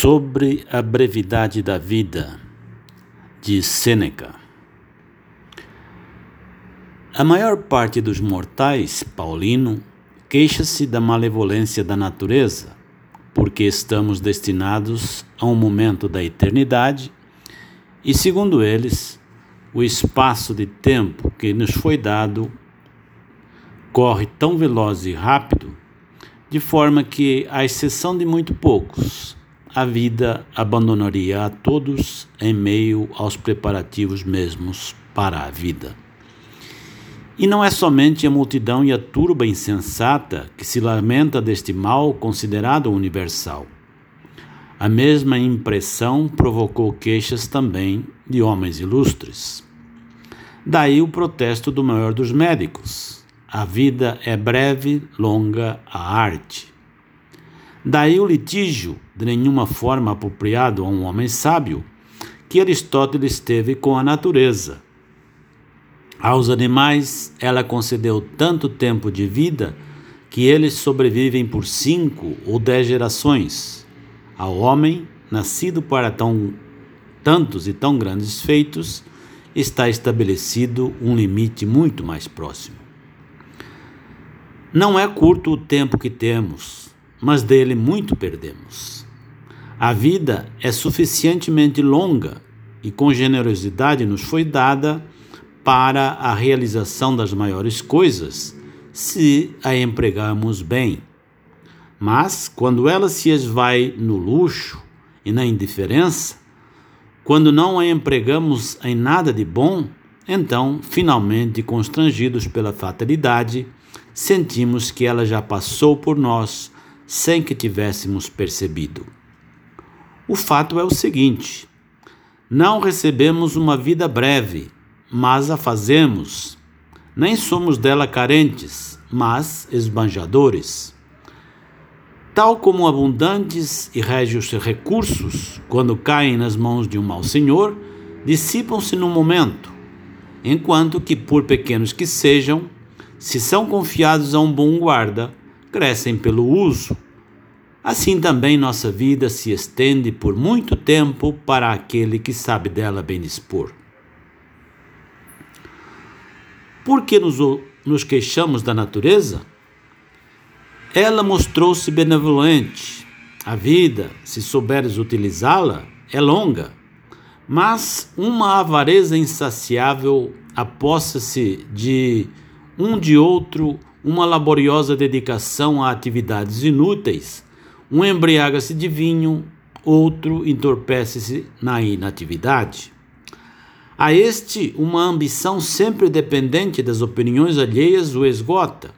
Sobre a brevidade da vida, de Sêneca. A maior parte dos mortais, Paulino, queixa-se da malevolência da natureza, porque estamos destinados a um momento da eternidade e, segundo eles, o espaço de tempo que nos foi dado corre tão veloz e rápido, de forma que, à exceção de muito poucos, a vida abandonaria a todos em meio aos preparativos mesmos para a vida. E não é somente a multidão e a turba insensata que se lamenta deste mal considerado universal. A mesma impressão provocou queixas também de homens ilustres. Daí o protesto do maior dos médicos: a vida é breve, longa a arte. Daí o litígio, de nenhuma forma apropriado a um homem sábio, que Aristóteles teve com a natureza. Aos animais ela concedeu tanto tempo de vida que eles sobrevivem por cinco ou dez gerações. Ao homem, nascido para tão, tantos e tão grandes feitos, está estabelecido um limite muito mais próximo. Não é curto o tempo que temos, mas dele muito perdemos. A vida é suficientemente longa e com generosidade nos foi dada para a realização das maiores coisas, se a empregamos bem. Mas, quando ela se esvai no luxo e na indiferença, quando não a empregamos em nada de bom, então, finalmente constrangidos pela fatalidade, sentimos que ela já passou por nós sem que tivéssemos percebido. O fato é o seguinte: não recebemos uma vida breve, mas a fazemos. Nem somos dela carentes, mas esbanjadores. Tal como abundantes e régios recursos, quando caem nas mãos de um mau senhor, dissipam-se num momento, enquanto que, por pequenos que sejam, se são confiados a um bom guarda, crescem pelo uso. Assim também nossa vida se estende por muito tempo para aquele que sabe dela bem dispor. Por que nos, nos queixamos da natureza? Ela mostrou-se benevolente. A vida, se souberes utilizá-la, é longa, mas uma avareza insaciável aposta-se de um de outro uma laboriosa dedicação a atividades inúteis, um embriaga-se de vinho, outro entorpece-se na inatividade. A este, uma ambição sempre dependente das opiniões alheias o esgota.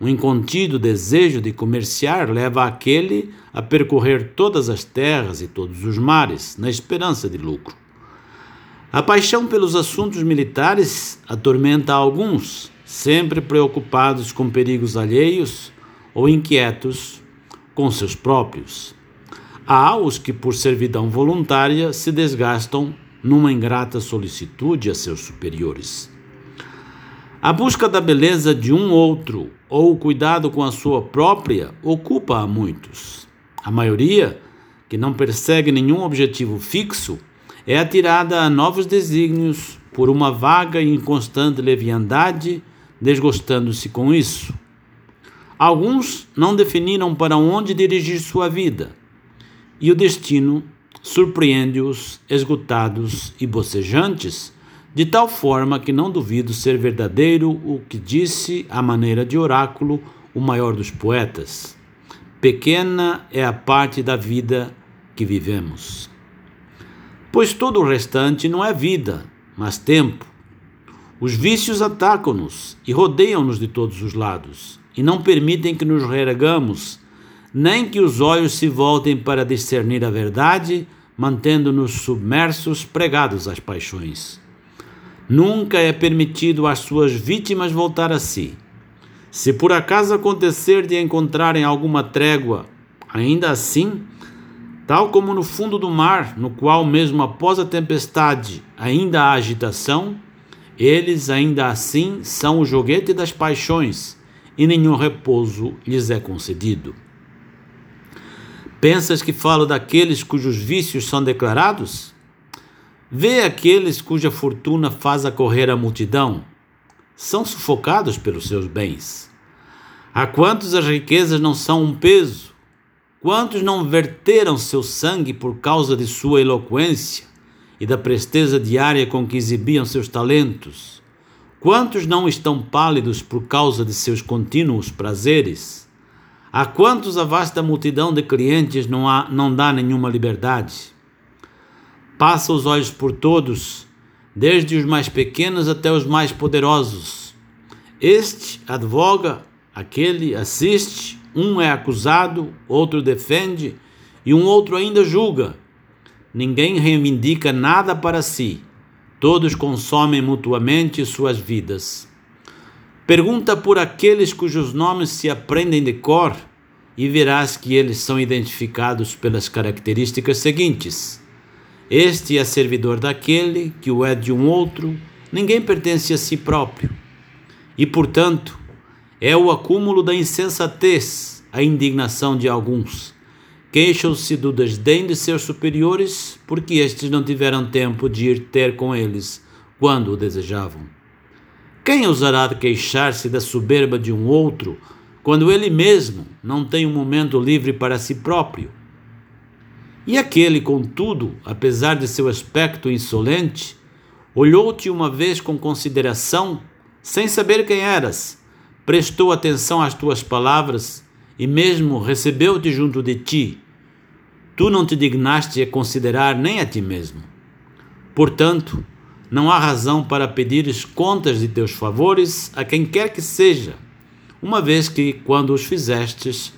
Um incontido desejo de comerciar leva aquele a percorrer todas as terras e todos os mares, na esperança de lucro. A paixão pelos assuntos militares atormenta alguns, sempre preocupados com perigos alheios ou inquietos com seus próprios. Há os que, por servidão voluntária, se desgastam numa ingrata solicitude a seus superiores. A busca da beleza de um outro ou o cuidado com a sua própria ocupa a muitos. A maioria, que não persegue nenhum objetivo fixo, é atirada a novos desígnios por uma vaga e inconstante leviandade desgostando-se com isso. Alguns não definiram para onde dirigir sua vida, e o destino surpreende-os esgotados e bocejantes, de tal forma que não duvido ser verdadeiro o que disse, à maneira de oráculo, o maior dos poetas: Pequena é a parte da vida que vivemos. Pois todo o restante não é vida, mas tempo. Os vícios atacam-nos e rodeiam-nos de todos os lados, e não permitem que nos reergamos, nem que os olhos se voltem para discernir a verdade, mantendo-nos submersos, pregados às paixões. Nunca é permitido às suas vítimas voltar a si. Se por acaso acontecer de encontrarem alguma trégua, ainda assim, tal como no fundo do mar, no qual, mesmo após a tempestade, ainda há agitação, eles ainda assim são o joguete das paixões e nenhum repouso lhes é concedido. Pensas que falo daqueles cujos vícios são declarados? Vê aqueles cuja fortuna faz a correr a multidão. São sufocados pelos seus bens. A quantos as riquezas não são um peso? Quantos não verteram seu sangue por causa de sua eloquência e da presteza diária com que exibiam seus talentos? Quantos não estão pálidos por causa de seus contínuos prazeres? A quantos a vasta multidão de clientes não, há, não dá nenhuma liberdade? Passa os olhos por todos, desde os mais pequenos até os mais poderosos. Este advoga, aquele assiste, um é acusado, outro defende e um outro ainda julga. Ninguém reivindica nada para si, todos consomem mutuamente suas vidas. Pergunta por aqueles cujos nomes se aprendem de cor e verás que eles são identificados pelas características seguintes: Este é servidor daquele, que o é de um outro, ninguém pertence a si próprio. E, portanto, é o acúmulo da insensatez, a indignação de alguns. Queixam-se do desdém de seus superiores, porque estes não tiveram tempo de ir ter com eles quando o desejavam. Quem ousará queixar-se da soberba de um outro quando ele mesmo não tem um momento livre para si próprio? E aquele, contudo, apesar de seu aspecto insolente, olhou-te uma vez com consideração, sem saber quem eras, prestou atenção às tuas palavras e mesmo recebeu-te junto de ti. Tu não te dignaste a considerar nem a ti mesmo. Portanto, não há razão para pedires contas de teus favores a quem quer que seja, uma vez que, quando os fizestes,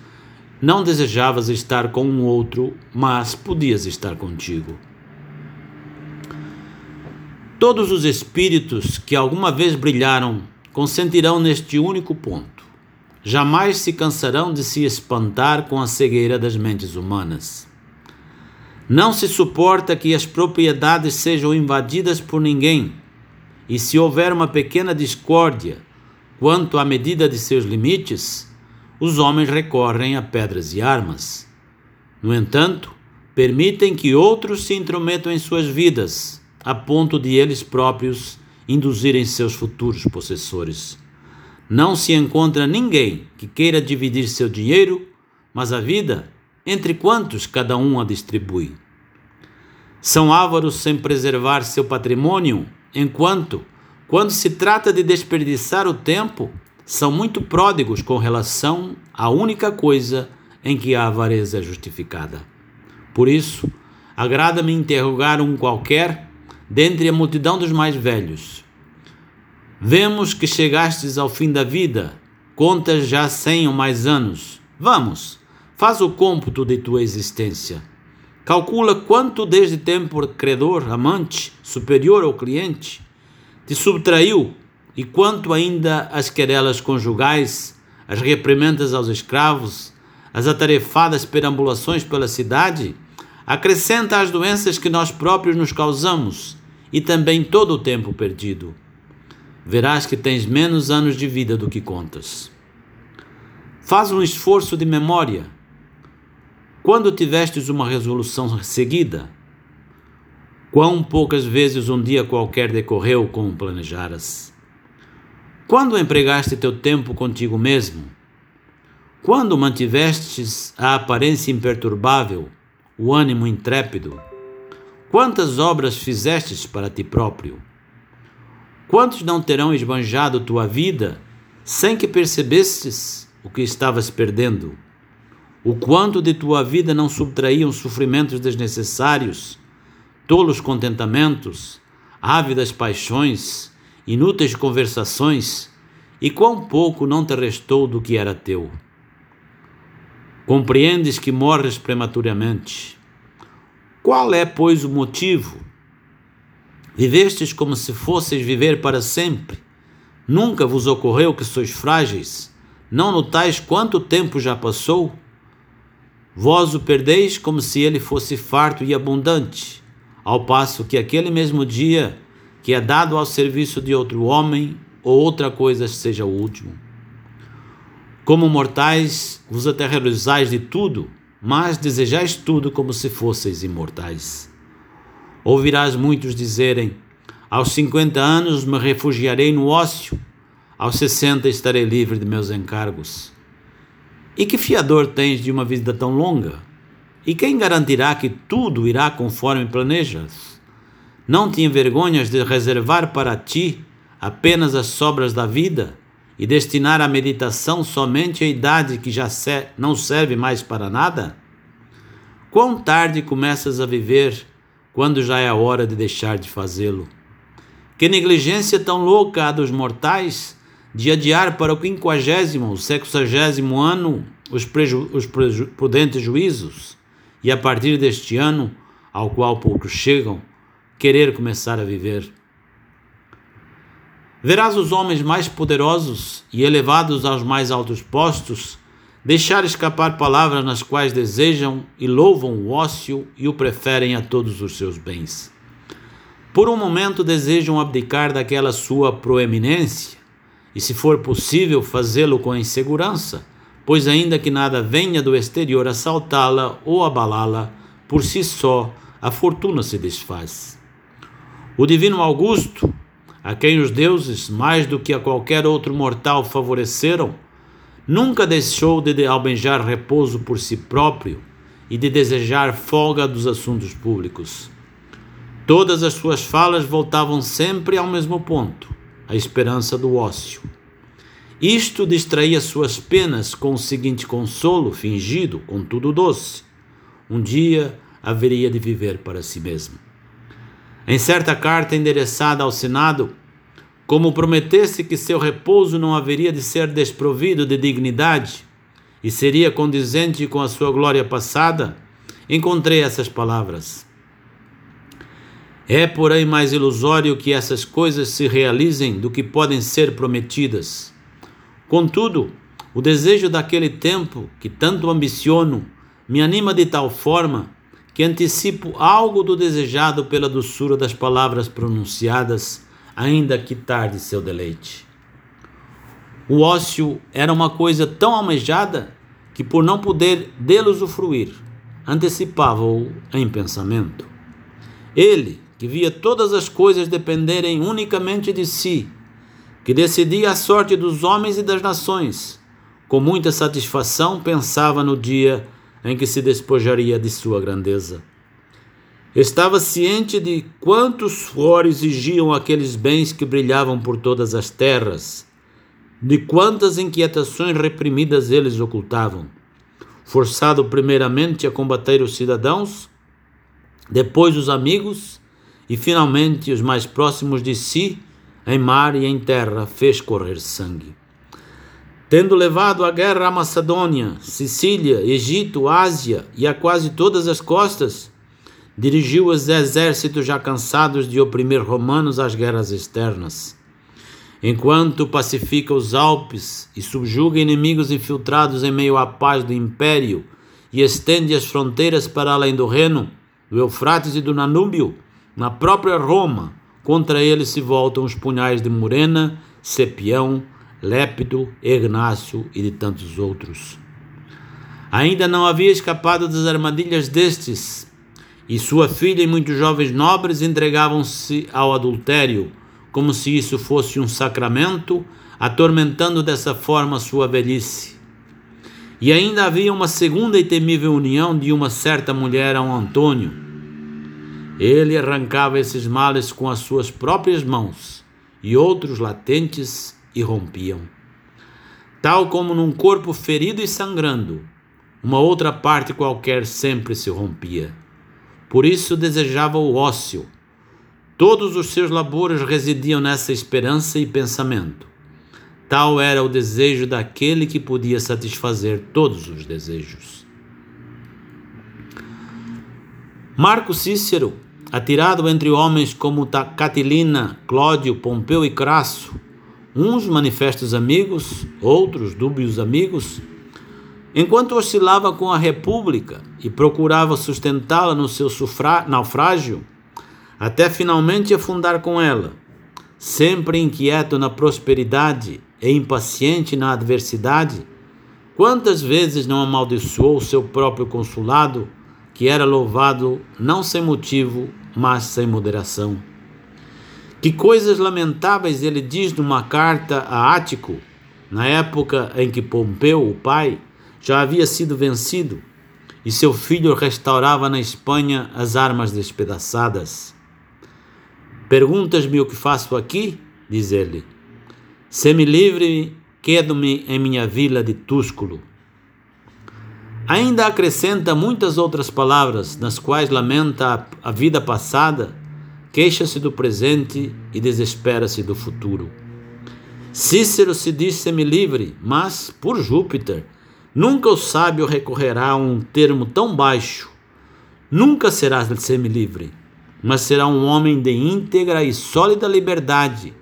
não desejavas estar com um outro, mas podias estar contigo. Todos os espíritos que alguma vez brilharam consentirão neste único ponto. Jamais se cansarão de se espantar com a cegueira das mentes humanas. Não se suporta que as propriedades sejam invadidas por ninguém, e se houver uma pequena discórdia quanto à medida de seus limites, os homens recorrem a pedras e armas. No entanto, permitem que outros se intrometam em suas vidas, a ponto de eles próprios induzirem seus futuros possessores. Não se encontra ninguém que queira dividir seu dinheiro, mas a vida entre quantos cada um a distribui. São ávaros sem preservar seu patrimônio, enquanto, quando se trata de desperdiçar o tempo, são muito pródigos com relação à única coisa em que a avareza é justificada. Por isso, agrada-me interrogar um qualquer dentre a multidão dos mais velhos. Vemos que chegastes ao fim da vida, contas já cem ou mais anos. Vamos, Faz o cômputo de tua existência. Calcula quanto desde tempo credor, amante, superior ao cliente, te subtraiu e quanto ainda as querelas conjugais, as reprimendas aos escravos, as atarefadas perambulações pela cidade, acrescenta as doenças que nós próprios nos causamos e também todo o tempo perdido. Verás que tens menos anos de vida do que contas. Faz um esforço de memória quando tivestes uma resolução seguida? Quão poucas vezes um dia qualquer decorreu como planejaras? Quando empregaste teu tempo contigo mesmo? Quando mantivestes a aparência imperturbável, o ânimo intrépido? Quantas obras fizestes para ti próprio? Quantos não terão esbanjado tua vida sem que percebestes o que estavas perdendo? O quanto de tua vida não subtraíam sofrimentos desnecessários, tolos contentamentos, ávidas paixões, inúteis conversações, e quão pouco não te restou do que era teu. Compreendes que morres prematuramente. Qual é, pois, o motivo? Vivestes como se fosseis viver para sempre. Nunca vos ocorreu que sois frágeis? Não notais quanto tempo já passou? Vós o perdeis como se ele fosse farto e abundante, ao passo que aquele mesmo dia que é dado ao serviço de outro homem ou outra coisa seja o último. Como mortais, vos aterrorizais de tudo, mas desejais tudo como se fosseis imortais. Ouvirás muitos dizerem: Aos cinquenta anos me refugiarei no ócio, aos sessenta estarei livre de meus encargos. E que fiador tens de uma vida tão longa? E quem garantirá que tudo irá conforme planejas? Não te envergonhas de reservar para ti apenas as sobras da vida e destinar a meditação somente à idade que já não serve mais para nada? Quão tarde começas a viver quando já é a hora de deixar de fazê-lo? Que negligência tão louca a dos mortais de adiar para o quinquagésimo, sexagésimo ano os, os prudentes juízos e a partir deste ano, ao qual poucos chegam, querer começar a viver. Verás os homens mais poderosos e elevados aos mais altos postos deixar escapar palavras nas quais desejam e louvam o ócio e o preferem a todos os seus bens. Por um momento desejam abdicar daquela sua proeminência, e se for possível fazê-lo com insegurança, pois ainda que nada venha do exterior assaltá-la ou abalá-la, por si só a fortuna se desfaz. O divino Augusto, a quem os deuses, mais do que a qualquer outro mortal, favoreceram, nunca deixou de almejar repouso por si próprio e de desejar folga dos assuntos públicos. Todas as suas falas voltavam sempre ao mesmo ponto, a esperança do ócio. Isto distraía suas penas com o seguinte consolo, fingido, contudo doce: um dia haveria de viver para si mesmo. Em certa carta endereçada ao Senado, como prometesse que seu repouso não haveria de ser desprovido de dignidade e seria condizente com a sua glória passada, encontrei essas palavras. É, porém, mais ilusório que essas coisas se realizem do que podem ser prometidas. Contudo, o desejo daquele tempo que tanto ambiciono me anima de tal forma que antecipo algo do desejado pela doçura das palavras pronunciadas, ainda que tarde seu deleite. O ócio era uma coisa tão almejada que, por não poder dele usufruir, antecipava-o em pensamento. Ele, que via todas as coisas dependerem unicamente de si, que decidia a sorte dos homens e das nações, com muita satisfação pensava no dia em que se despojaria de sua grandeza. Estava ciente de quantos suor exigiam aqueles bens que brilhavam por todas as terras, de quantas inquietações reprimidas eles ocultavam. Forçado primeiramente a combater os cidadãos, depois os amigos e finalmente os mais próximos de si, em mar e em terra, fez correr sangue. Tendo levado a guerra a Macedônia, Sicília, Egito, Ásia e a quase todas as costas, dirigiu os exércitos já cansados de oprimir romanos às guerras externas. Enquanto pacifica os Alpes e subjuga inimigos infiltrados em meio à paz do império e estende as fronteiras para além do Reno, do Eufrates e do Nanúbio, na própria Roma, contra ele se voltam os punhais de Murena, Cepião, Lépido, Ignácio e de tantos outros. Ainda não havia escapado das armadilhas destes, e sua filha e muitos jovens nobres entregavam-se ao adultério, como se isso fosse um sacramento, atormentando dessa forma sua velhice. E ainda havia uma segunda e temível união de uma certa mulher a um Antônio. Ele arrancava esses males com as suas próprias mãos, e outros latentes e rompiam. Tal como num corpo ferido e sangrando, uma outra parte qualquer sempre se rompia. Por isso desejava o ócio. Todos os seus labores residiam nessa esperança e pensamento. Tal era o desejo daquele que podia satisfazer todos os desejos. Marco Cícero, atirado entre homens como Catilina, Clódio, Pompeu e Crasso, uns manifestos amigos, outros dúbios amigos, enquanto oscilava com a República e procurava sustentá-la no seu naufrágio, até finalmente afundar com ela, sempre inquieto na prosperidade e impaciente na adversidade, Quantas vezes não amaldiçoou seu próprio consulado, que era louvado não sem motivo, mas sem moderação? Que coisas lamentáveis ele diz numa carta a Ático, na época em que Pompeu, o pai, já havia sido vencido e seu filho restaurava na Espanha as armas despedaçadas. Perguntas-me o que faço aqui? diz ele. Se me livre, quedo-me em minha vila de Túsculo. Ainda acrescenta muitas outras palavras, nas quais lamenta a vida passada, queixa-se do presente e desespera-se do futuro. Cícero se diz semi-livre, mas, por Júpiter, nunca o sábio recorrerá a um termo tão baixo. Nunca será semi-livre, mas será um homem de íntegra e sólida liberdade,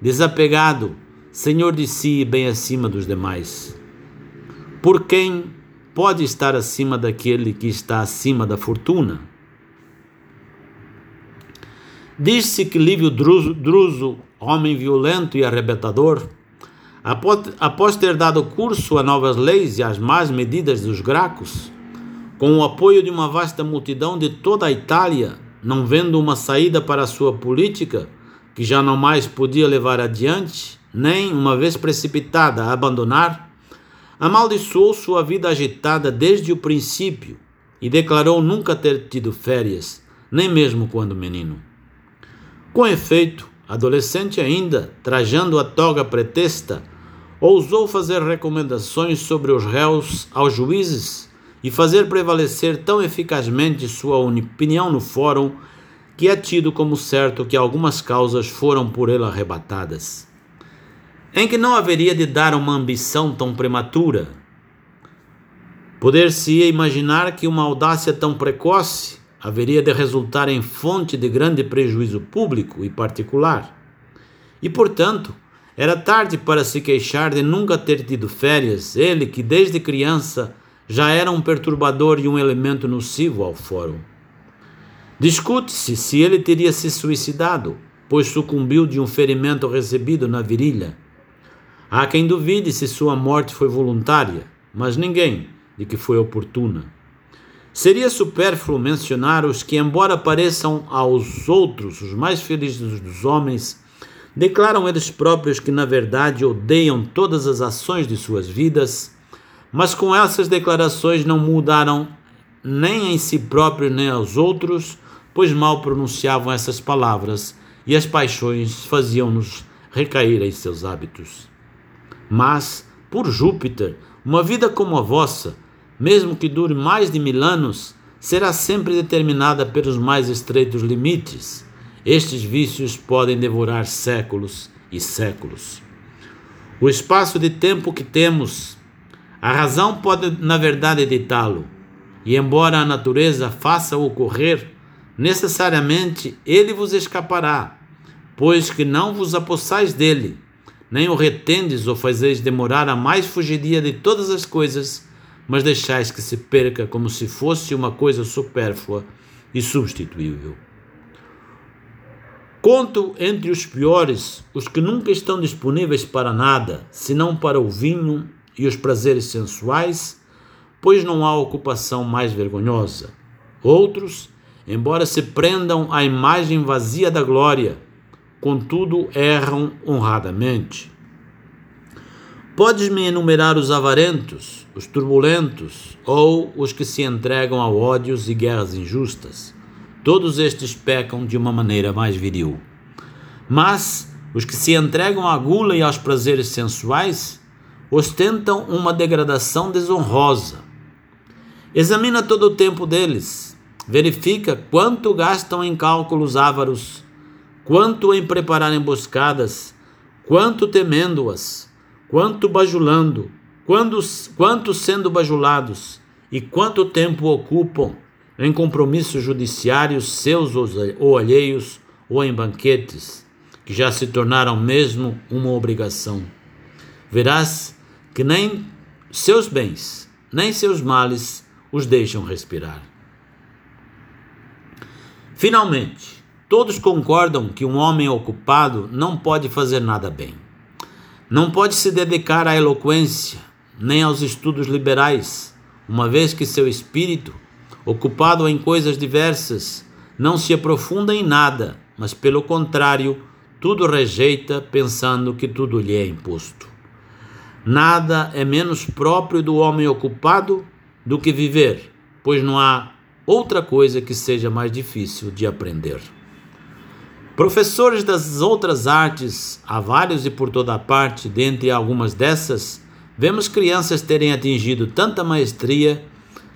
desapegado, senhor de si e bem acima dos demais. Por quem pode estar acima daquele que está acima da fortuna? Diz-se que Lívio Druso, homem violento e arrebentador, após ter dado curso a novas leis e às más medidas dos Gracos, com o apoio de uma vasta multidão de toda a Itália, não vendo uma saída para a sua política, que já não mais podia levar adiante, nem, uma vez precipitada a abandonar, amaldiçoou sua vida agitada desde o princípio e declarou nunca ter tido férias, nem mesmo quando menino. Com efeito, adolescente ainda, trajando a toga pretesta, ousou fazer recomendações sobre os réus aos juízes e fazer prevalecer tão eficazmente sua opinião no fórum que é tido como certo que algumas causas foram por ele arrebatadas. Em que não haveria de dar uma ambição tão prematura. Poder-se-ia imaginar que uma audácia tão precoce haveria de resultar em fonte de grande prejuízo público e particular. E, portanto, era tarde para se queixar de nunca ter tido férias, ele que desde criança já era um perturbador e um elemento nocivo ao fórum. Discute-se se ele teria se suicidado, pois sucumbiu de um ferimento recebido na virilha. Há quem duvide se sua morte foi voluntária, mas ninguém de que foi oportuna. Seria supérfluo mencionar os que, embora pareçam aos outros os mais felizes dos homens, declaram eles próprios que, na verdade, odeiam todas as ações de suas vidas, mas com essas declarações não mudaram nem em si próprios nem aos outros, pois mal pronunciavam essas palavras e as paixões faziam-nos recair em seus hábitos. Mas, por Júpiter, uma vida como a vossa, mesmo que dure mais de mil anos, será sempre determinada pelos mais estreitos limites. Estes vícios podem devorar séculos e séculos. O espaço de tempo que temos, a razão pode, na verdade, ditá-lo, e embora a natureza faça ocorrer, necessariamente ele vos escapará, pois que não vos apossais dele, nem o retendes ou fazeis demorar a mais fugidia de todas as coisas mas deixais que se perca como se fosse uma coisa supérflua e substituível. Conto entre os piores os que nunca estão disponíveis para nada, senão para o vinho e os prazeres sensuais, pois não há ocupação mais vergonhosa. Outros, embora se prendam à imagem vazia da glória, contudo erram honradamente. Podes-me enumerar os avarentos, os turbulentos ou os que se entregam a ódios e guerras injustas. Todos estes pecam de uma maneira mais viril. Mas os que se entregam à gula e aos prazeres sensuais ostentam uma degradação desonrosa. Examina todo o tempo deles, verifica quanto gastam em cálculos ávaros, quanto em preparar emboscadas, quanto temendo-as quanto bajulando, quando, quanto sendo bajulados e quanto tempo ocupam em compromissos judiciários seus ou alheios ou em banquetes, que já se tornaram mesmo uma obrigação. Verás que nem seus bens, nem seus males os deixam respirar. Finalmente, todos concordam que um homem ocupado não pode fazer nada bem. Não pode se dedicar à eloquência, nem aos estudos liberais, uma vez que seu espírito, ocupado em coisas diversas, não se aprofunda em nada, mas pelo contrário, tudo rejeita, pensando que tudo lhe é imposto. Nada é menos próprio do homem ocupado do que viver, pois não há outra coisa que seja mais difícil de aprender. Professores das outras artes, há vários e por toda parte, dentre algumas dessas, vemos crianças terem atingido tanta maestria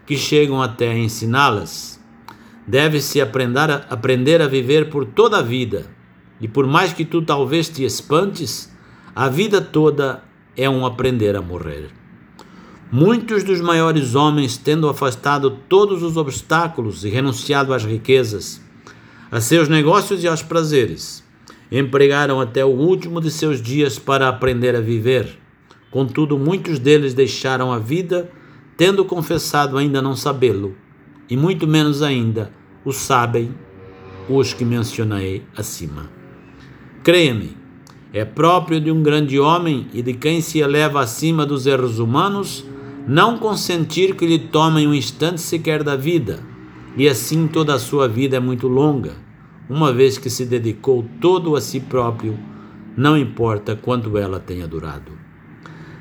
que chegam até a ensiná-las. Deve-se aprender a, aprender a viver por toda a vida, e por mais que tu talvez te espantes, a vida toda é um aprender a morrer. Muitos dos maiores homens, tendo afastado todos os obstáculos e renunciado às riquezas, a seus negócios e aos prazeres. Empregaram até o último de seus dias para aprender a viver. Contudo, muitos deles deixaram a vida, tendo confessado ainda não sabê-lo, e muito menos ainda o sabem os que mencionei acima. Creia-me, é próprio de um grande homem e de quem se eleva acima dos erros humanos não consentir que lhe tomem um instante sequer da vida e assim toda a sua vida é muito longa, uma vez que se dedicou todo a si próprio, não importa quanto ela tenha durado.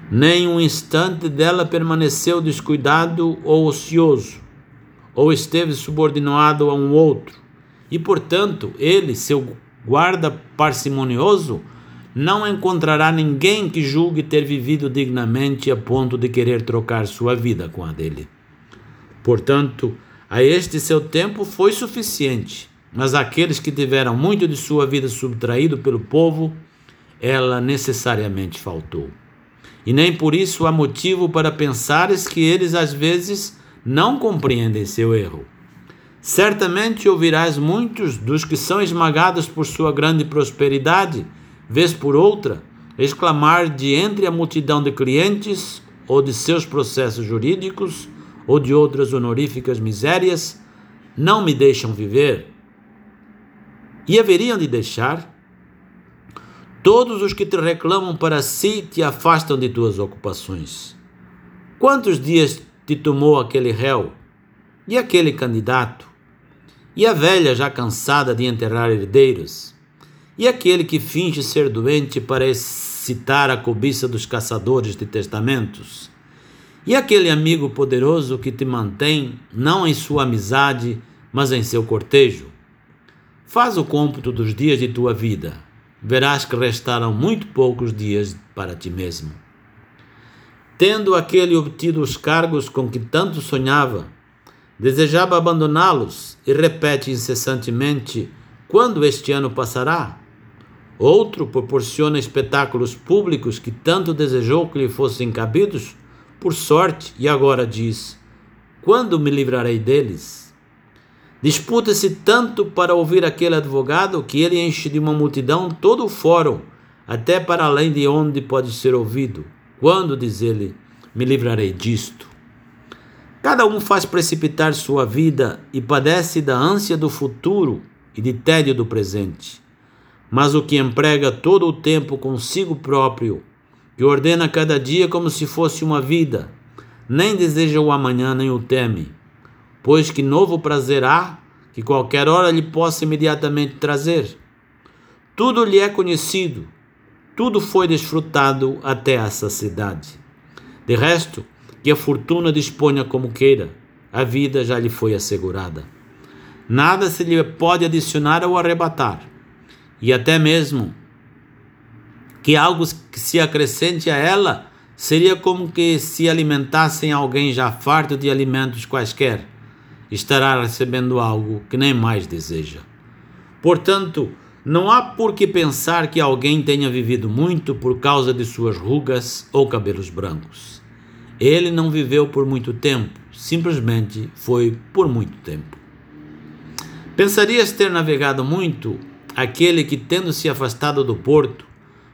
Nem um instante dela permaneceu descuidado ou ocioso, ou esteve subordinado a um outro, e portanto ele, seu guarda parcimonioso, não encontrará ninguém que julgue ter vivido dignamente a ponto de querer trocar sua vida com a dele. Portanto, a este seu tempo foi suficiente, mas aqueles que tiveram muito de sua vida subtraído pelo povo, ela necessariamente faltou. E nem por isso há motivo para pensares que eles às vezes não compreendem seu erro. Certamente ouvirás muitos dos que são esmagados por sua grande prosperidade, vez por outra, exclamar de entre a multidão de clientes ou de seus processos jurídicos ou de outras honoríficas misérias, não me deixam viver. E haveriam de deixar? Todos os que te reclamam para si te afastam de tuas ocupações. Quantos dias te tomou aquele réu? E aquele candidato? E a velha já cansada de enterrar herdeiros? E aquele que finge ser doente para excitar a cobiça dos caçadores de testamentos? E aquele amigo poderoso que te mantém não em sua amizade, mas em seu cortejo? Faz o cômputo dos dias de tua vida. Verás que restaram muito poucos dias para ti mesmo. Tendo aquele obtido os cargos com que tanto sonhava, desejava abandoná-los e repete incessantemente: quando este ano passará? Outro proporciona espetáculos públicos que tanto desejou que lhe fossem cabidos por sorte, e agora diz: Quando me livrarei deles? Disputa-se tanto para ouvir aquele advogado que ele enche de uma multidão todo o fórum, até para além de onde pode ser ouvido. Quando, diz ele, me livrarei disto? Cada um faz precipitar sua vida e padece da ânsia do futuro e de tédio do presente. Mas o que emprega todo o tempo consigo próprio que ordena cada dia como se fosse uma vida, nem deseja o amanhã nem o teme, pois que novo prazer há que qualquer hora lhe possa imediatamente trazer. Tudo lhe é conhecido, tudo foi desfrutado até a saciedade. De resto, que a fortuna disponha como queira, a vida já lhe foi assegurada. Nada se lhe pode adicionar ou arrebatar, e até mesmo que algo que se acrescente a ela seria como que se alimentassem alguém já farto de alimentos quaisquer. Estará recebendo algo que nem mais deseja. Portanto, não há por que pensar que alguém tenha vivido muito por causa de suas rugas ou cabelos brancos. Ele não viveu por muito tempo, simplesmente foi por muito tempo. Pensarias ter navegado muito aquele que, tendo se afastado do porto,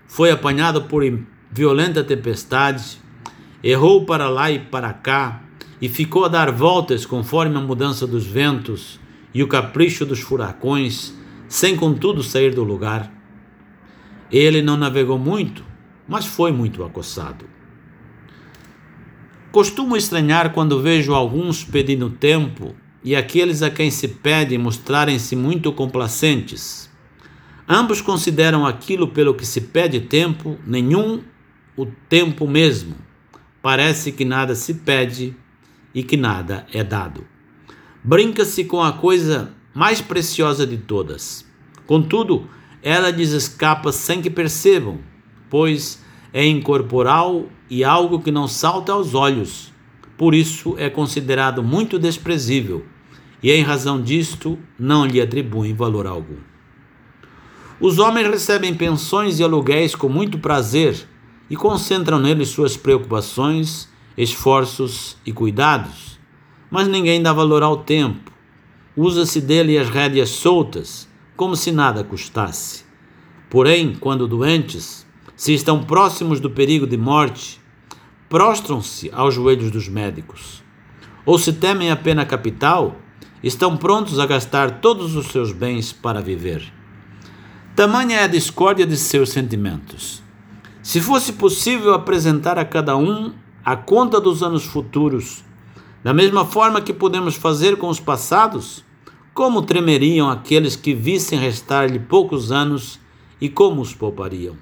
foi apanhado por violenta tempestade, errou para lá e para cá e ficou a dar voltas conforme a mudança dos ventos e o capricho dos furacões, sem contudo sair do lugar. Ele não navegou muito, mas foi muito acossado. Costumo estranhar quando vejo alguns pedindo tempo e aqueles a quem se pede mostrarem-se muito complacentes. Ambos consideram aquilo pelo que se pede tempo, nenhum o tempo mesmo. Parece que nada se pede e que nada é dado. Brinca-se com a coisa mais preciosa de todas. Contudo, ela lhes escapa sem que percebam, pois é incorporal e algo que não salta aos olhos. Por isso é considerado muito desprezível, e em razão disto não lhe atribuem valor algum. Os homens recebem pensões e aluguéis com muito prazer e concentram neles suas preocupações, esforços e cuidados, mas ninguém dá valor ao tempo. Usa-se dele as rédeas soltas, como se nada custasse. Porém, quando doentes, se estão próximos do perigo de morte, prostram-se aos joelhos dos médicos. Ou se temem a pena capital, estão prontos a gastar todos os seus bens para viver. Tamanha é a discórdia de seus sentimentos. Se fosse possível apresentar a cada um a conta dos anos futuros, da mesma forma que podemos fazer com os passados, como tremeriam aqueles que vissem restar-lhe poucos anos e como os poupariam?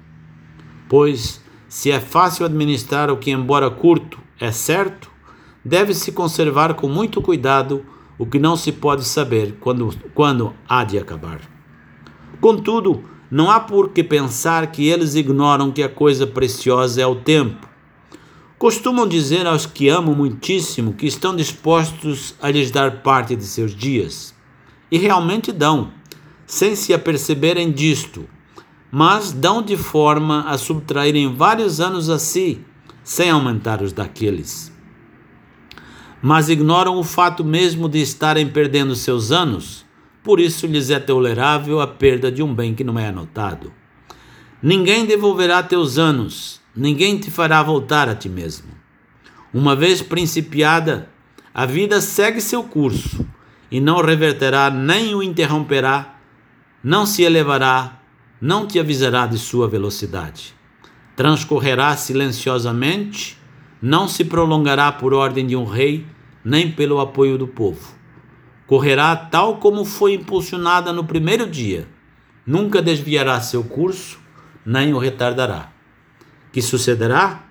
Pois, se é fácil administrar o que, embora curto, é certo, deve-se conservar com muito cuidado o que não se pode saber quando, quando há de acabar. Contudo, não há por que pensar que eles ignoram que a coisa preciosa é o tempo. Costumam dizer aos que amam muitíssimo que estão dispostos a lhes dar parte de seus dias. E realmente dão, sem se aperceberem disto, mas dão de forma a subtraírem vários anos a si, sem aumentar os daqueles. Mas ignoram o fato mesmo de estarem perdendo seus anos, por isso lhes é tolerável a perda de um bem que não é anotado. Ninguém devolverá teus anos, ninguém te fará voltar a ti mesmo. Uma vez principiada, a vida segue seu curso e não reverterá nem o interromperá, não se elevará não te avisará de sua velocidade. Transcorrerá silenciosamente, não se prolongará por ordem de um rei, nem pelo apoio do povo. Correrá tal como foi impulsionada no primeiro dia, nunca desviará seu curso, nem o retardará. Que sucederá?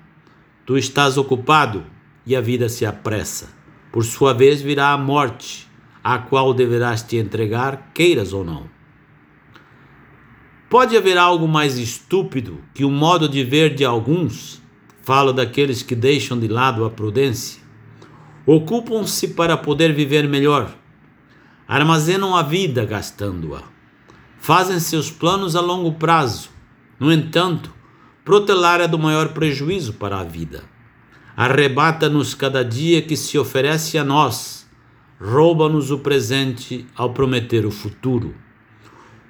Tu estás ocupado e a vida se apressa. Por sua vez virá a morte, à qual deverás te entregar, queiras ou não. Pode haver algo mais estúpido que o modo de ver de alguns? Falo daqueles que deixam de lado a prudência. Ocupam-se para poder viver melhor. Armazenam a vida gastando-a. Fazem seus planos a longo prazo. No entanto, protelar é do maior prejuízo para a vida. Arrebata-nos cada dia que se oferece a nós. Rouba-nos o presente ao prometer o futuro.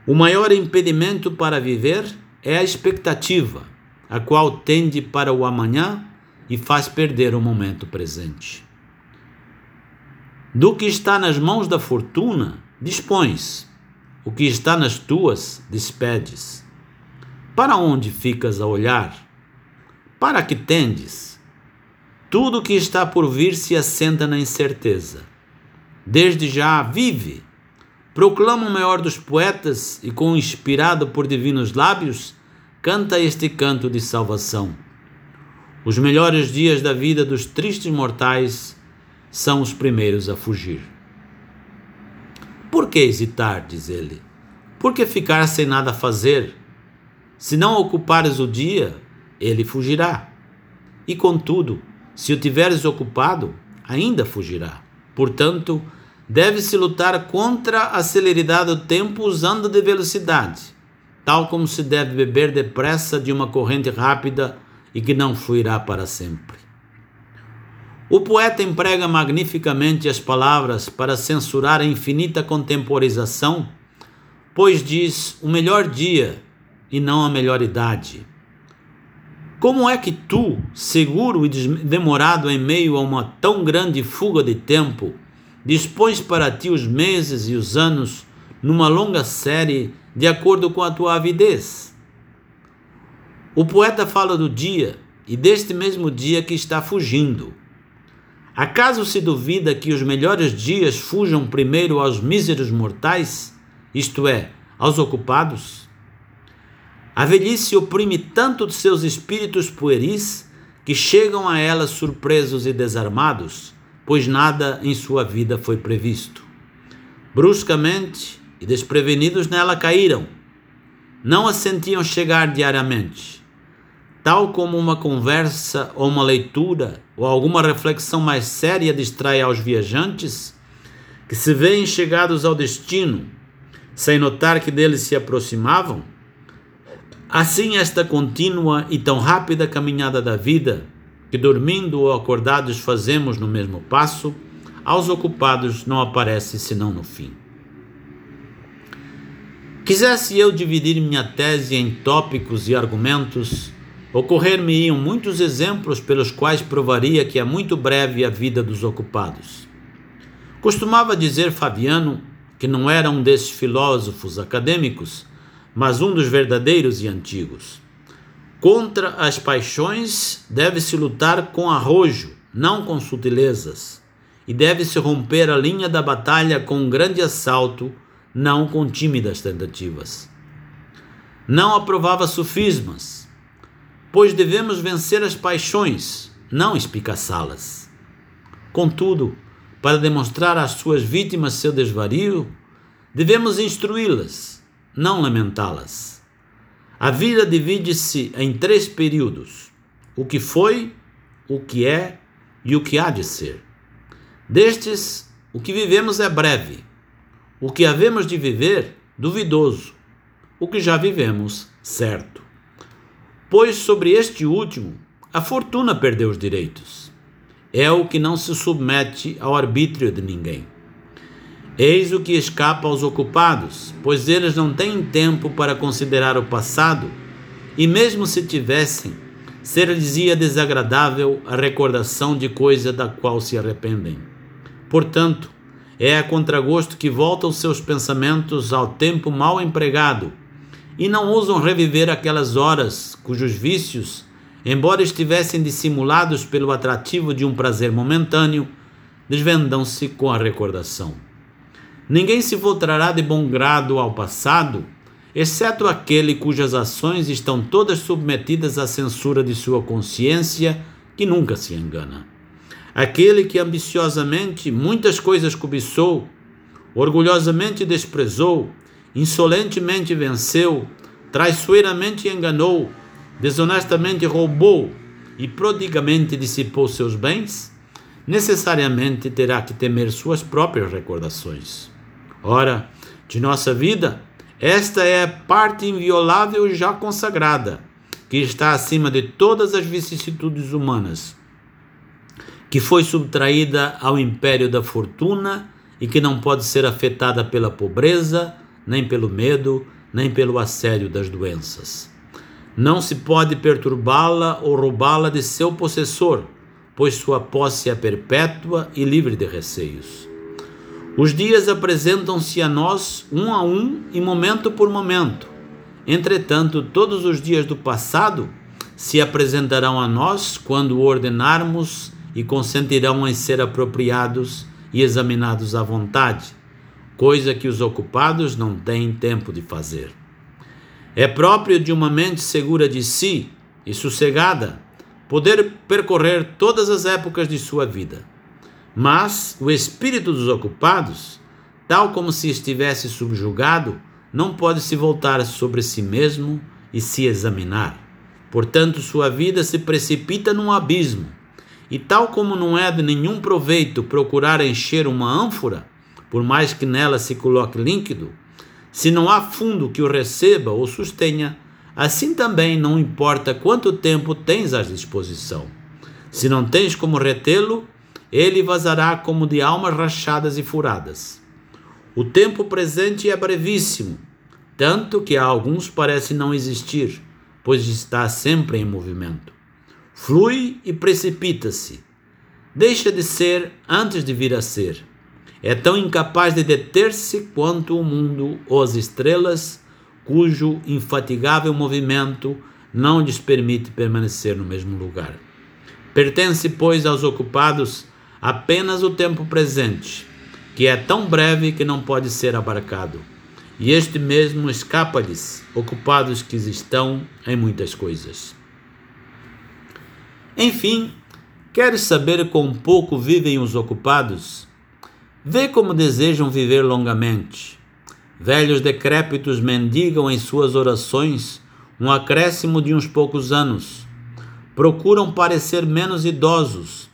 O maior impedimento para viver é a expectativa, a qual tende para o amanhã e faz perder o momento presente. Do que está nas mãos da fortuna, dispões. O que está nas tuas, despedes. Para onde ficas a olhar? Para que tendes? Tudo que está por vir se assenta na incerteza. Desde já vive proclama o maior dos poetas e, com inspirado por divinos lábios, canta este canto de salvação. Os melhores dias da vida dos tristes mortais são os primeiros a fugir. Por que hesitar, diz ele? Por que ficar sem nada a fazer? Se não ocupares o dia, ele fugirá. E contudo, se o tiveres ocupado, ainda fugirá. Portanto, Deve-se lutar contra a celeridade do tempo usando de velocidade, tal como se deve beber depressa de uma corrente rápida e que não fluirá para sempre. O poeta emprega magnificamente as palavras para censurar a infinita contemporização, pois diz o melhor dia e não a melhor idade. Como é que tu, seguro e demorado em meio a uma tão grande fuga de tempo, dispões para ti os meses e os anos numa longa série de acordo com a tua avidez. O poeta fala do dia e deste mesmo dia que está fugindo. Acaso se duvida que os melhores dias fujam primeiro aos míseros mortais, isto é, aos ocupados? A velhice oprime tanto de seus espíritos pueris que chegam a ela surpresos e desarmados, pois nada em sua vida foi previsto. Bruscamente e desprevenidos nela caíram. Não a sentiam chegar diariamente. Tal como uma conversa ou uma leitura ou alguma reflexão mais séria distrai aos viajantes, que se veem chegados ao destino, sem notar que deles se aproximavam, Assim, esta contínua e tão rápida caminhada da vida, que dormindo ou acordados fazemos no mesmo passo, aos ocupados não aparece senão no fim. Quisesse eu dividir minha tese em tópicos e argumentos, ocorrer-me-iam muitos exemplos pelos quais provaria que é muito breve a vida dos ocupados. Costumava dizer Fabiano, que não era um desses filósofos acadêmicos, mas um dos verdadeiros e antigos. Contra as paixões deve-se lutar com arrojo, não com sutilezas, e deve-se romper a linha da batalha com um grande assalto, não com tímidas tentativas. Não aprovava sofismas, pois devemos vencer as paixões, não espicaçá-las. Contudo, para demonstrar às suas vítimas seu desvario, devemos instruí-las não lamentá-las. A vida divide-se em três períodos: o que foi, o que é e o que há de ser. Destes, o que vivemos é breve, o que havemos de viver, duvidoso, o que já vivemos, certo. Pois sobre este último, a fortuna perdeu os direitos. É o que não se submete ao arbítrio de ninguém. Eis o que escapa aos ocupados, pois eles não têm tempo para considerar o passado, e mesmo se tivessem, ser-lhes-ia desagradável a recordação de coisa da qual se arrependem. Portanto, é a contragosto que voltam seus pensamentos ao tempo mal empregado e não ousam reviver aquelas horas cujos vícios, embora estivessem dissimulados pelo atrativo de um prazer momentâneo, desvendam-se com a recordação. Ninguém se voltará de bom grado ao passado, exceto aquele cujas ações estão todas submetidas à censura de sua consciência, que nunca se engana. Aquele que ambiciosamente muitas coisas cobiçou, orgulhosamente desprezou, insolentemente venceu, traiçoeiramente enganou, desonestamente roubou e prodigamente dissipou seus bens, necessariamente terá que temer suas próprias recordações. Ora, de nossa vida, esta é parte inviolável já consagrada, que está acima de todas as vicissitudes humanas, que foi subtraída ao império da fortuna e que não pode ser afetada pela pobreza, nem pelo medo, nem pelo assédio das doenças. Não se pode perturbá-la ou roubá-la de seu possessor, pois sua posse é perpétua e livre de receios. Os dias apresentam-se a nós um a um e momento por momento. Entretanto, todos os dias do passado se apresentarão a nós quando ordenarmos e consentirão em ser apropriados e examinados à vontade, coisa que os ocupados não têm tempo de fazer. É próprio de uma mente segura de si e sossegada poder percorrer todas as épocas de sua vida mas o espírito dos ocupados, tal como se estivesse subjugado, não pode se voltar sobre si mesmo e se examinar. Portanto, sua vida se precipita num abismo. E tal como não é de nenhum proveito procurar encher uma ânfora, por mais que nela se coloque líquido, se não há fundo que o receba ou sustenha, assim também não importa quanto tempo tens à disposição. Se não tens como retê-lo, ele vazará como de almas rachadas e furadas. O tempo presente é brevíssimo, tanto que a alguns parece não existir, pois está sempre em movimento. Flui e precipita-se. Deixa de ser antes de vir a ser. É tão incapaz de deter-se quanto o mundo ou as estrelas, cujo infatigável movimento não lhes permite permanecer no mesmo lugar. Pertence, pois, aos ocupados apenas o tempo presente, que é tão breve que não pode ser abarcado. E este mesmo escapa-lhes, ocupados que estão em muitas coisas. Enfim, queres saber quão pouco vivem os ocupados? Vê como desejam viver longamente. Velhos decrépitos mendigam em suas orações um acréscimo de uns poucos anos. Procuram parecer menos idosos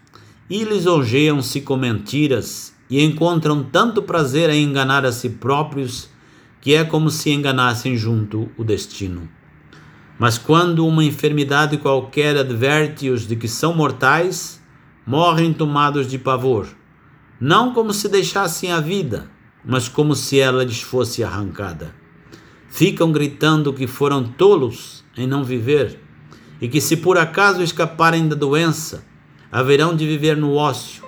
e lisonjeiam-se com mentiras e encontram tanto prazer em enganar a si próprios que é como se enganassem junto o destino. Mas quando uma enfermidade qualquer adverte-os de que são mortais, morrem tomados de pavor, não como se deixassem a vida, mas como se ela lhes fosse arrancada. Ficam gritando que foram tolos em não viver e que, se por acaso escaparem da doença, haverão de viver no ócio.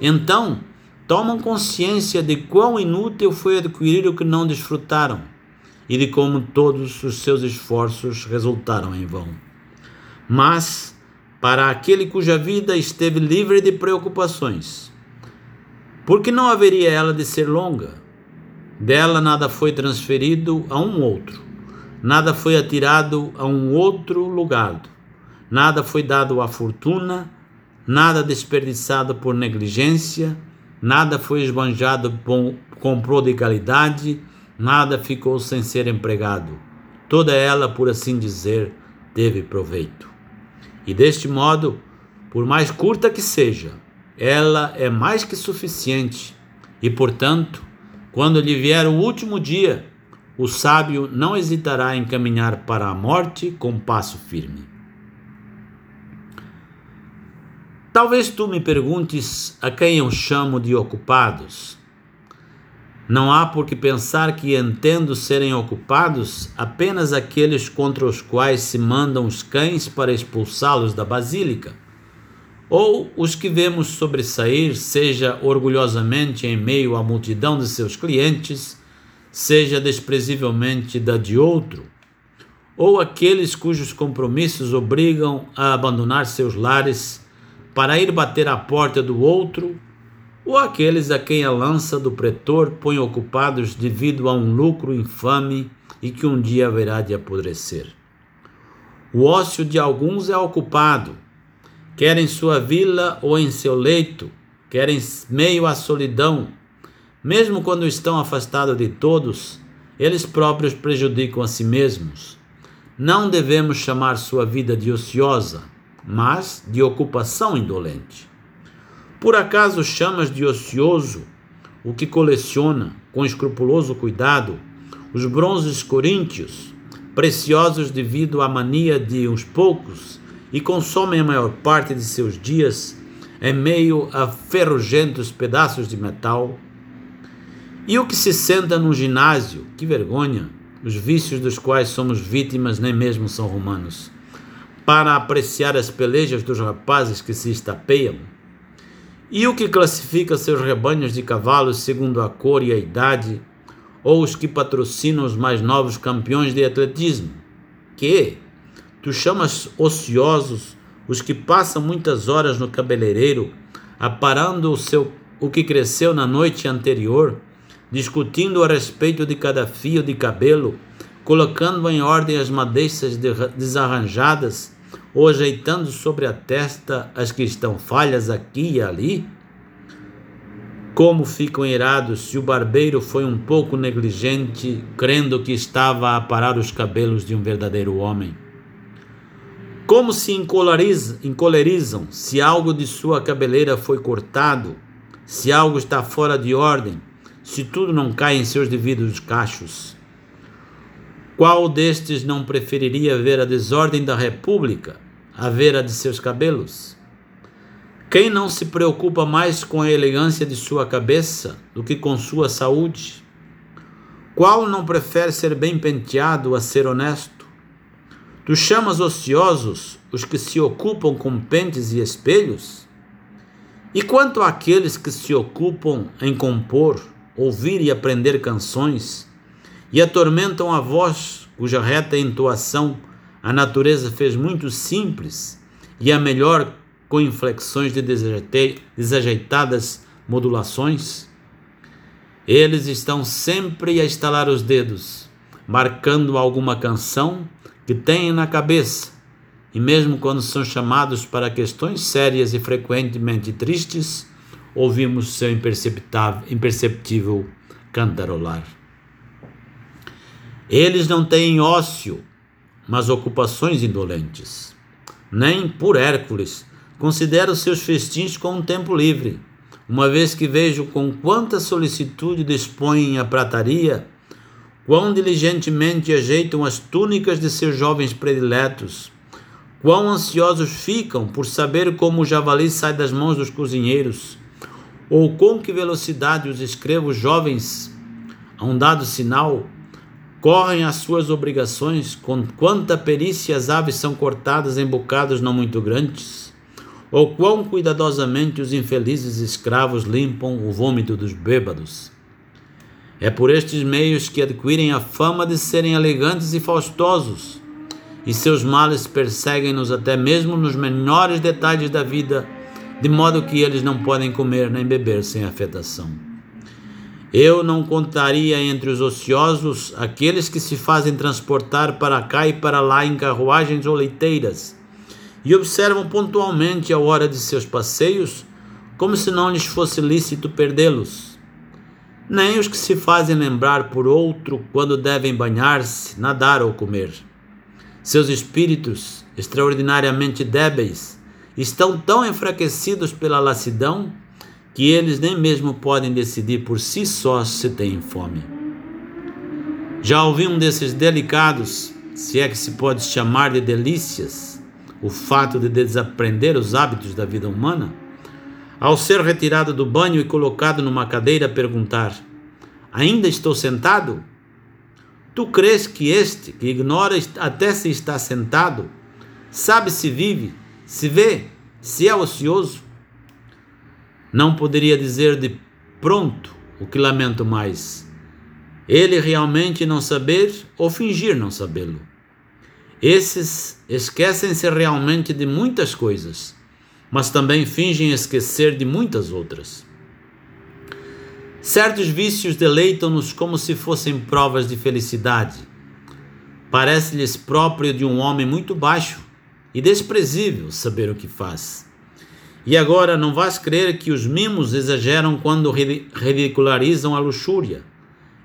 Então, tomam consciência de quão inútil foi adquirir o que não desfrutaram e de como todos os seus esforços resultaram em vão. Mas, para aquele cuja vida esteve livre de preocupações, porque não haveria ela de ser longa? Dela nada foi transferido a um outro, nada foi atirado a um outro lugar, nada foi dado à fortuna, nada desperdiçado por negligência, nada foi esbanjado com prodigalidade, nada ficou sem ser empregado. Toda ela, por assim dizer, teve proveito. E deste modo, por mais curta que seja, ela é mais que suficiente. E, portanto, quando lhe vier o último dia, o sábio não hesitará em caminhar para a morte com passo firme. Talvez tu me perguntes a quem eu chamo de ocupados. Não há por que pensar que entendo serem ocupados apenas aqueles contra os quais se mandam os cães para expulsá-los da basílica, ou os que vemos sobressair, seja orgulhosamente em meio à multidão de seus clientes, seja desprezivelmente da de outro, ou aqueles cujos compromissos obrigam a abandonar seus lares para ir bater à porta do outro ou aqueles a quem a lança do pretor põe ocupados devido a um lucro infame e que um dia haverá de apodrecer. O ócio de alguns é ocupado, quer em sua vila ou em seu leito, quer em meio à solidão. Mesmo quando estão afastados de todos, eles próprios prejudicam a si mesmos. Não devemos chamar sua vida de ociosa, mas de ocupação indolente. Por acaso chamas de ocioso o que coleciona, com escrupuloso cuidado, os bronzes coríntios, preciosos devido à mania de uns poucos, e consomem a maior parte de seus dias em meio a ferrugentos pedaços de metal? E o que se senta num ginásio, que vergonha, os vícios dos quais somos vítimas nem mesmo são romanos, para apreciar as pelejas dos rapazes que se estapeiam? E o que classifica seus rebanhos de cavalos segundo a cor e a idade, ou os que patrocinam os mais novos campeões de atletismo? Que tu chamas ociosos os que passam muitas horas no cabeleireiro, aparando o seu o que cresceu na noite anterior, discutindo a respeito de cada fio de cabelo, colocando em ordem as madeixas desarranjadas ou ajeitando sobre a testa as que estão falhas aqui e ali? Como ficam irados se o barbeiro foi um pouco negligente, crendo que estava a aparar os cabelos de um verdadeiro homem? Como se encolerizam se algo de sua cabeleira foi cortado, se algo está fora de ordem, se tudo não cai em seus devidos cachos? Qual destes não preferiria ver a desordem da República a ver a de seus cabelos? Quem não se preocupa mais com a elegância de sua cabeça do que com sua saúde? Qual não prefere ser bem penteado a ser honesto? Tu chamas ociosos os que se ocupam com pentes e espelhos? E quanto àqueles que se ocupam em compor, ouvir e aprender canções, e atormentam a voz cuja reta entoação a natureza fez muito simples e a melhor com inflexões de desajeitadas modulações? Eles estão sempre a estalar os dedos, marcando alguma canção que têm na cabeça, e mesmo quando são chamados para questões sérias e frequentemente tristes, ouvimos seu imperceptível cantarolar. Eles não têm ócio, mas ocupações indolentes. Nem, por Hércules, considero seus festins como um tempo livre uma vez que vejo com quanta solicitude dispõem a prataria, quão diligentemente ajeitam as túnicas de seus jovens prediletos, quão ansiosos ficam por saber como o javali sai das mãos dos cozinheiros, ou com que velocidade os escravos jovens, a um dado sinal, correm às suas obrigações, com quanta perícia as aves são cortadas em bocados não muito grandes ou quão cuidadosamente os infelizes escravos limpam o vômito dos bêbados. É por estes meios que adquirem a fama de serem elegantes e faustosos, e seus males perseguem-nos até mesmo nos menores detalhes da vida, de modo que eles não podem comer nem beber sem afetação. Eu não contaria entre os ociosos aqueles que se fazem transportar para cá e para lá em carruagens ou leiteiras e observam pontualmente a hora de seus passeios, como se não lhes fosse lícito perdê-los. Nem os que se fazem lembrar por outro quando devem banhar-se, nadar ou comer. Seus espíritos, extraordinariamente débeis, estão tão enfraquecidos pela lassidão que eles nem mesmo podem decidir por si sós se têm fome. Já ouvi um desses delicados, se é que se pode chamar de delícias, o fato de desaprender os hábitos da vida humana, ao ser retirado do banho e colocado numa cadeira, perguntar: Ainda estou sentado? Tu crês que este, que ignora até se está sentado, sabe se vive, se vê, se é ocioso? Não poderia dizer de pronto o que lamento mais: ele realmente não saber ou fingir não sabê-lo. Esses esquecem-se realmente de muitas coisas, mas também fingem esquecer de muitas outras. Certos vícios deleitam-nos como se fossem provas de felicidade. Parece-lhes próprio de um homem muito baixo e desprezível saber o que faz. E agora não vais crer que os mimos exageram quando ridicularizam a luxúria.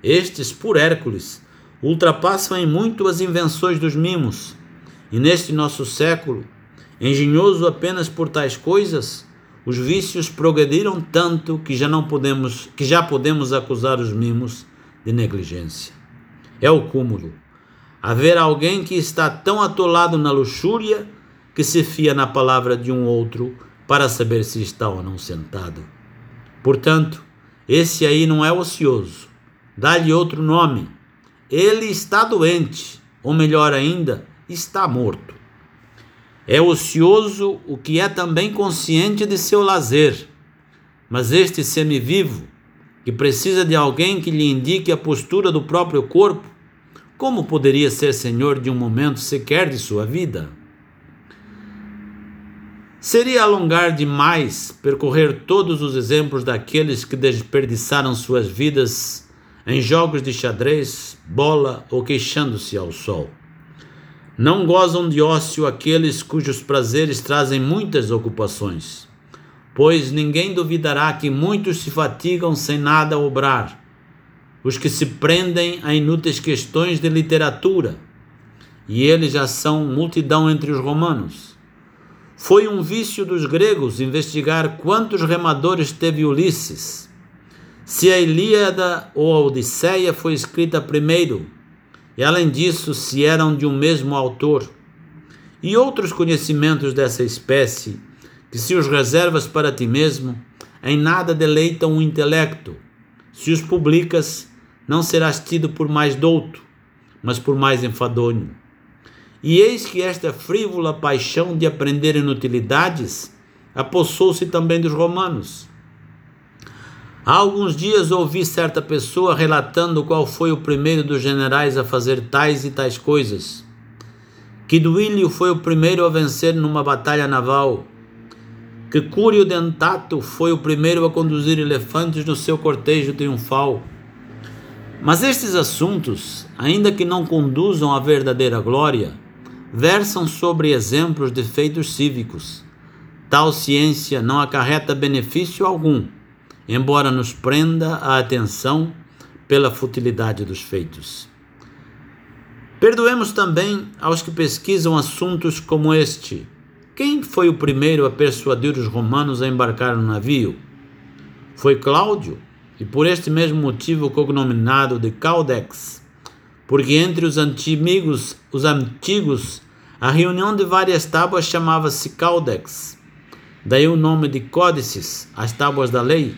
Estes, por Hércules, ultrapassam em muito as invenções dos mimos. E neste nosso século, engenhoso apenas por tais coisas, os vícios progrediram tanto que já não podemos, que já podemos acusar os mimos de negligência. É o cúmulo. Haver alguém que está tão atolado na luxúria que se fia na palavra de um outro para saber se está ou não sentado. Portanto, esse aí não é ocioso. Dá-lhe outro nome ele está doente, ou melhor ainda, está morto. É ocioso o que é também consciente de seu lazer, mas este semivivo, que precisa de alguém que lhe indique a postura do próprio corpo, como poderia ser senhor de um momento sequer de sua vida? Seria alongar demais percorrer todos os exemplos daqueles que desperdiçaram suas vidas em jogos de xadrez, bola ou queixando-se ao sol. Não gozam de ócio aqueles cujos prazeres trazem muitas ocupações, pois ninguém duvidará que muitos se fatigam sem nada obrar, os que se prendem a inúteis questões de literatura, e eles já são multidão entre os romanos. Foi um vício dos gregos investigar quantos remadores teve Ulisses se a Ilíada ou a Odisseia foi escrita primeiro, e além disso, se eram de um mesmo autor, e outros conhecimentos dessa espécie, que se os reservas para ti mesmo, em nada deleitam o intelecto. Se os publicas, não serás tido por mais douto, mas por mais enfadonho. E eis que esta frívola paixão de aprender inutilidades apossou-se também dos romanos Há alguns dias ouvi certa pessoa relatando qual foi o primeiro dos generais a fazer tais e tais coisas. Que Duílio foi o primeiro a vencer numa batalha naval. que Cúrio Dentato foi o primeiro a conduzir elefantes no seu cortejo triunfal. Mas estes assuntos, ainda que não conduzam à verdadeira glória, versam sobre exemplos de feitos cívicos. Tal ciência não acarreta benefício algum, embora nos prenda a atenção pela futilidade dos feitos. Perdoemos também aos que pesquisam assuntos como este. Quem foi o primeiro a persuadir os romanos a embarcar no navio? Foi Cláudio, e por este mesmo motivo cognominado de Caudex, porque entre os antigos, os antigos a reunião de várias tábuas chamava-se Caudex. Daí o nome de Códices, as tábuas da lei.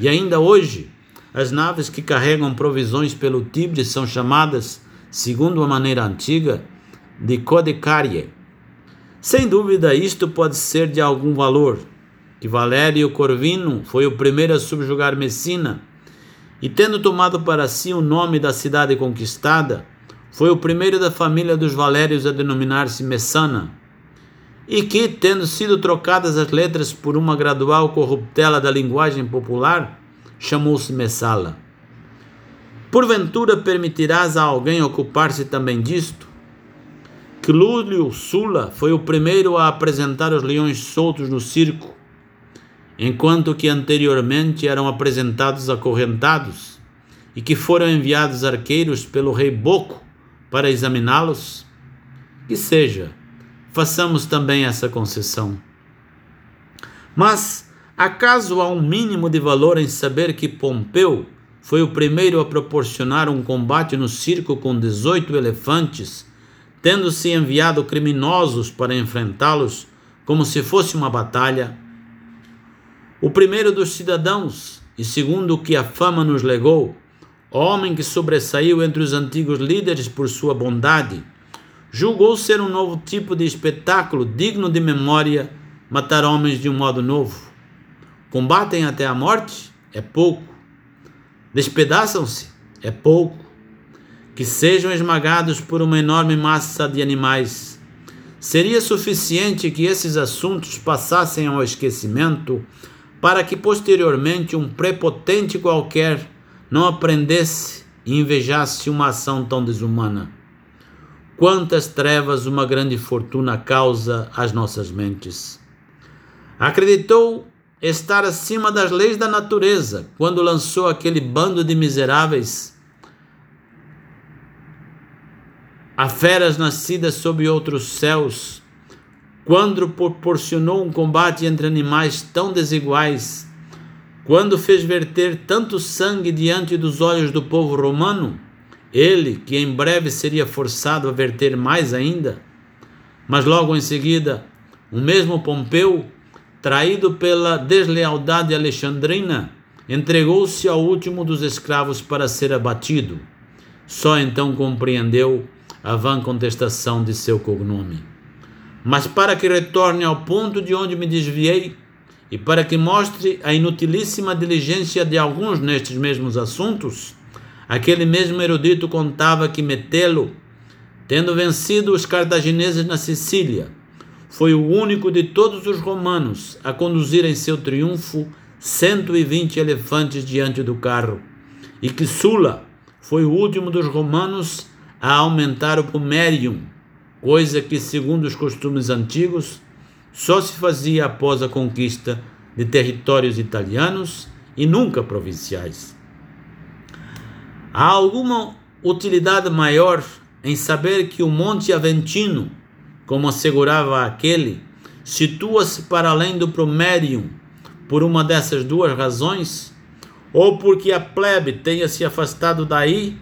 E ainda hoje, as naves que carregam provisões pelo Tibre são chamadas, segundo a maneira antiga, de Codecarie. Sem dúvida, isto pode ser de algum valor, que Valério Corvino foi o primeiro a subjugar Messina, e tendo tomado para si o nome da cidade conquistada, foi o primeiro da família dos Valérios a denominar-se Messana, e que, tendo sido trocadas as letras por uma gradual corruptela da linguagem popular, chamou-se Messala. Porventura permitirás a alguém ocupar-se também disto? Que Lúlio Sula foi o primeiro a apresentar os leões soltos no circo, enquanto que anteriormente eram apresentados acorrentados, e que foram enviados arqueiros pelo rei Boco para examiná-los? Que seja, façamos também essa concessão. Mas, acaso há um mínimo de valor em saber que Pompeu foi o primeiro a proporcionar um combate no circo com 18 elefantes, tendo-se enviado criminosos para enfrentá-los como se fosse uma batalha? O primeiro dos cidadãos, e segundo o que a fama nos legou, homem que sobressaiu entre os antigos líderes por sua bondade, julgou ser um novo tipo de espetáculo digno de memória matar homens de um modo novo. Combatem até a morte? É pouco. Despedaçam-se? É pouco. Que sejam esmagados por uma enorme massa de animais. Seria suficiente que esses assuntos passassem ao esquecimento para que posteriormente um prepotente qualquer não aprendesse e invejasse uma ação tão desumana. Quantas trevas uma grande fortuna causa às nossas mentes. Acreditou estar acima das leis da natureza quando lançou aquele bando de miseráveis a feras nascidas sob outros céus quando proporcionou um combate entre animais tão desiguais, quando fez verter tanto sangue diante dos olhos do povo romano, ele, que em breve seria forçado a verter mais ainda, mas logo em seguida, o mesmo Pompeu, traído pela deslealdade alexandrina, entregou-se ao último dos escravos para ser abatido. Só então compreendeu a vã contestação de seu cognome mas para que retorne ao ponto de onde me desviei e para que mostre a inutilíssima diligência de alguns nestes mesmos assuntos, aquele mesmo erudito contava que Metelo, tendo vencido os cartagineses na Sicília, foi o único de todos os romanos a conduzir em seu triunfo 120 elefantes diante do carro, e que Sula foi o último dos romanos a aumentar o Pomerium, coisa que, segundo os costumes antigos, só se fazia após a conquista de territórios italianos e nunca provinciais. Há alguma utilidade maior em saber que o Monte Aventino, como assegurava aquele, situa-se para além do Promérium por uma dessas duas razões? Ou porque a plebe tenha se afastado daí,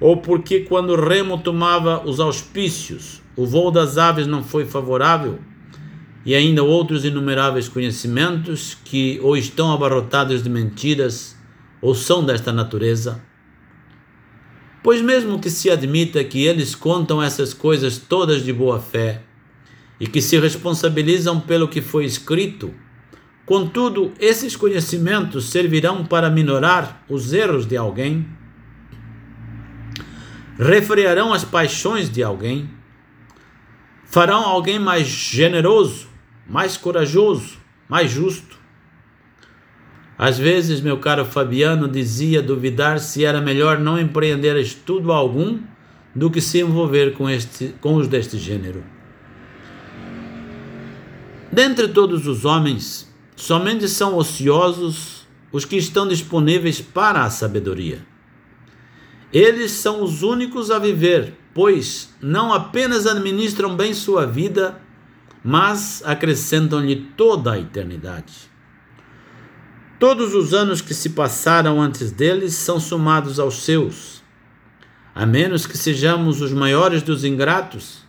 ou porque quando Remo tomava os auspícios o voo das aves não foi favorável, e ainda outros inumeráveis conhecimentos que ou estão abarrotados de mentiras ou são desta natureza. Pois, mesmo que se admita que eles contam essas coisas todas de boa fé e que se responsabilizam pelo que foi escrito, contudo, esses conhecimentos servirão para minorar os erros de alguém, refrearão as paixões de alguém farão alguém mais generoso, mais corajoso, mais justo. Às vezes, meu caro Fabiano dizia duvidar se era melhor não empreender estudo algum do que se envolver com, este, com os deste gênero. Dentre todos os homens, somente são ociosos os que estão disponíveis para a sabedoria. Eles são os únicos a viver, pois não apenas administram bem sua vida, mas acrescentam-lhe toda a eternidade. Todos os anos que se passaram antes deles são somados aos seus. A menos que sejamos os maiores dos ingratos,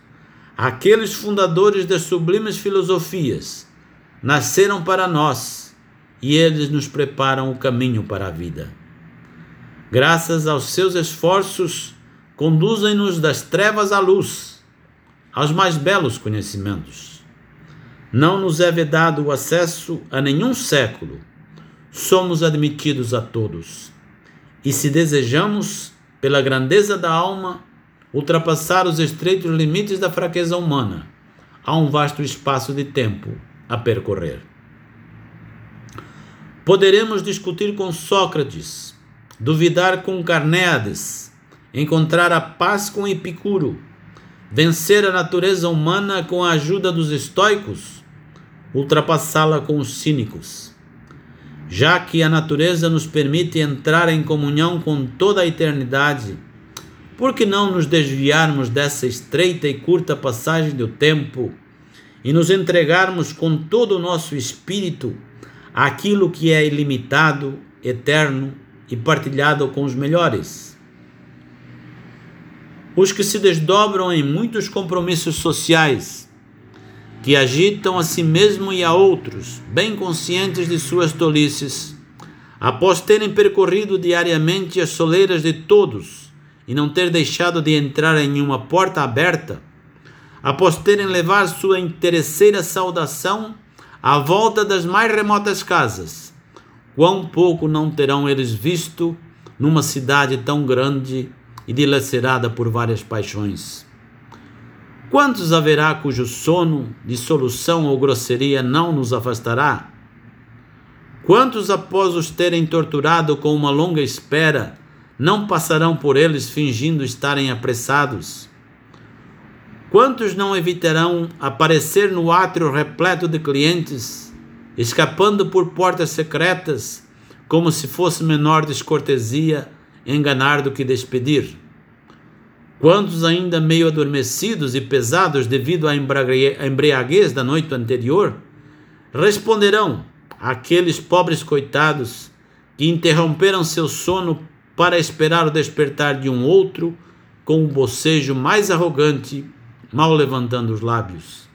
aqueles fundadores das sublimes filosofias nasceram para nós e eles nos preparam o caminho para a vida. Graças aos seus esforços, conduzem-nos das trevas à luz, aos mais belos conhecimentos. Não nos é vedado o acesso a nenhum século, somos admitidos a todos. E se desejamos, pela grandeza da alma, ultrapassar os estreitos limites da fraqueza humana, há um vasto espaço de tempo a percorrer. Poderemos discutir com Sócrates, duvidar com Carneades, encontrar a paz com Epicuro, vencer a natureza humana com a ajuda dos estoicos, ultrapassá-la com os cínicos. Já que a natureza nos permite entrar em comunhão com toda a eternidade, por que não nos desviarmos dessa estreita e curta passagem do tempo e nos entregarmos com todo o nosso espírito àquilo que é ilimitado, eterno e partilhado com os melhores? Os que se desdobram em muitos compromissos sociais, que agitam a si mesmo e a outros, bem conscientes de suas tolices, após terem percorrido diariamente as soleiras de todos, e não ter deixado de entrar em uma porta aberta, após terem levar sua interesseira saudação à volta das mais remotas casas, quão pouco não terão eles visto numa cidade tão grande e dilacerada por várias paixões? Quantos haverá cujo sono, dissolução ou grosseria não nos afastará? Quantos, após os terem torturado com uma longa espera, não passarão por eles fingindo estarem apressados? Quantos não evitarão aparecer no átrio repleto de clientes, escapando por portas secretas, como se fosse menor descortesia enganar do que despedir? Quantos ainda meio adormecidos e pesados devido à embriaguez da noite anterior, responderão àqueles pobres coitados que interromperam seu sono para esperar o despertar de um outro com um bocejo mais arrogante, mal levantando os lábios.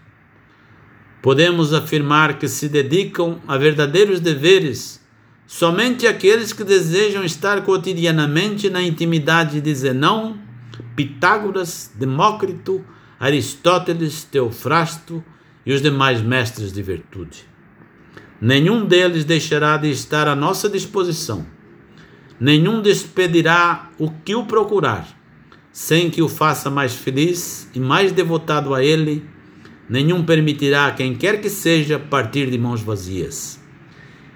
Podemos afirmar que se dedicam a verdadeiros deveres somente aqueles que desejam estar cotidianamente na intimidade de Zenão, Pitágoras, Demócrito, Aristóteles, Teofrasto e os demais mestres de virtude. Nenhum deles deixará de estar à nossa disposição nenhum despedirá o que o procurar, sem que o faça mais feliz e mais devotado a ele, nenhum permitirá a quem quer que seja partir de mãos vazias.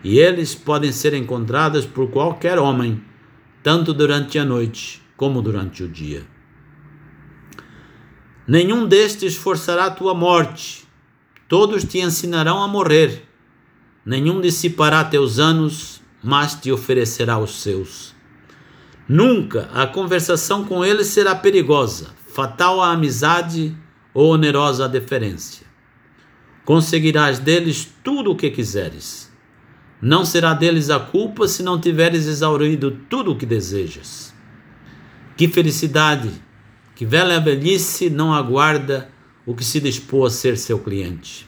E eles podem ser encontrados por qualquer homem, tanto durante a noite como durante o dia. Nenhum destes forçará tua morte, todos te ensinarão a morrer. Nenhum dissipará teus anos, mas te oferecerá os seus. Nunca a conversação com ele será perigosa, fatal a amizade ou onerosa a deferência. Conseguirás deles tudo o que quiseres. Não será deles a culpa se não tiveres exaurido tudo o que desejas. Que felicidade! Que velha velhice não aguarda o que se dispôs a ser seu cliente.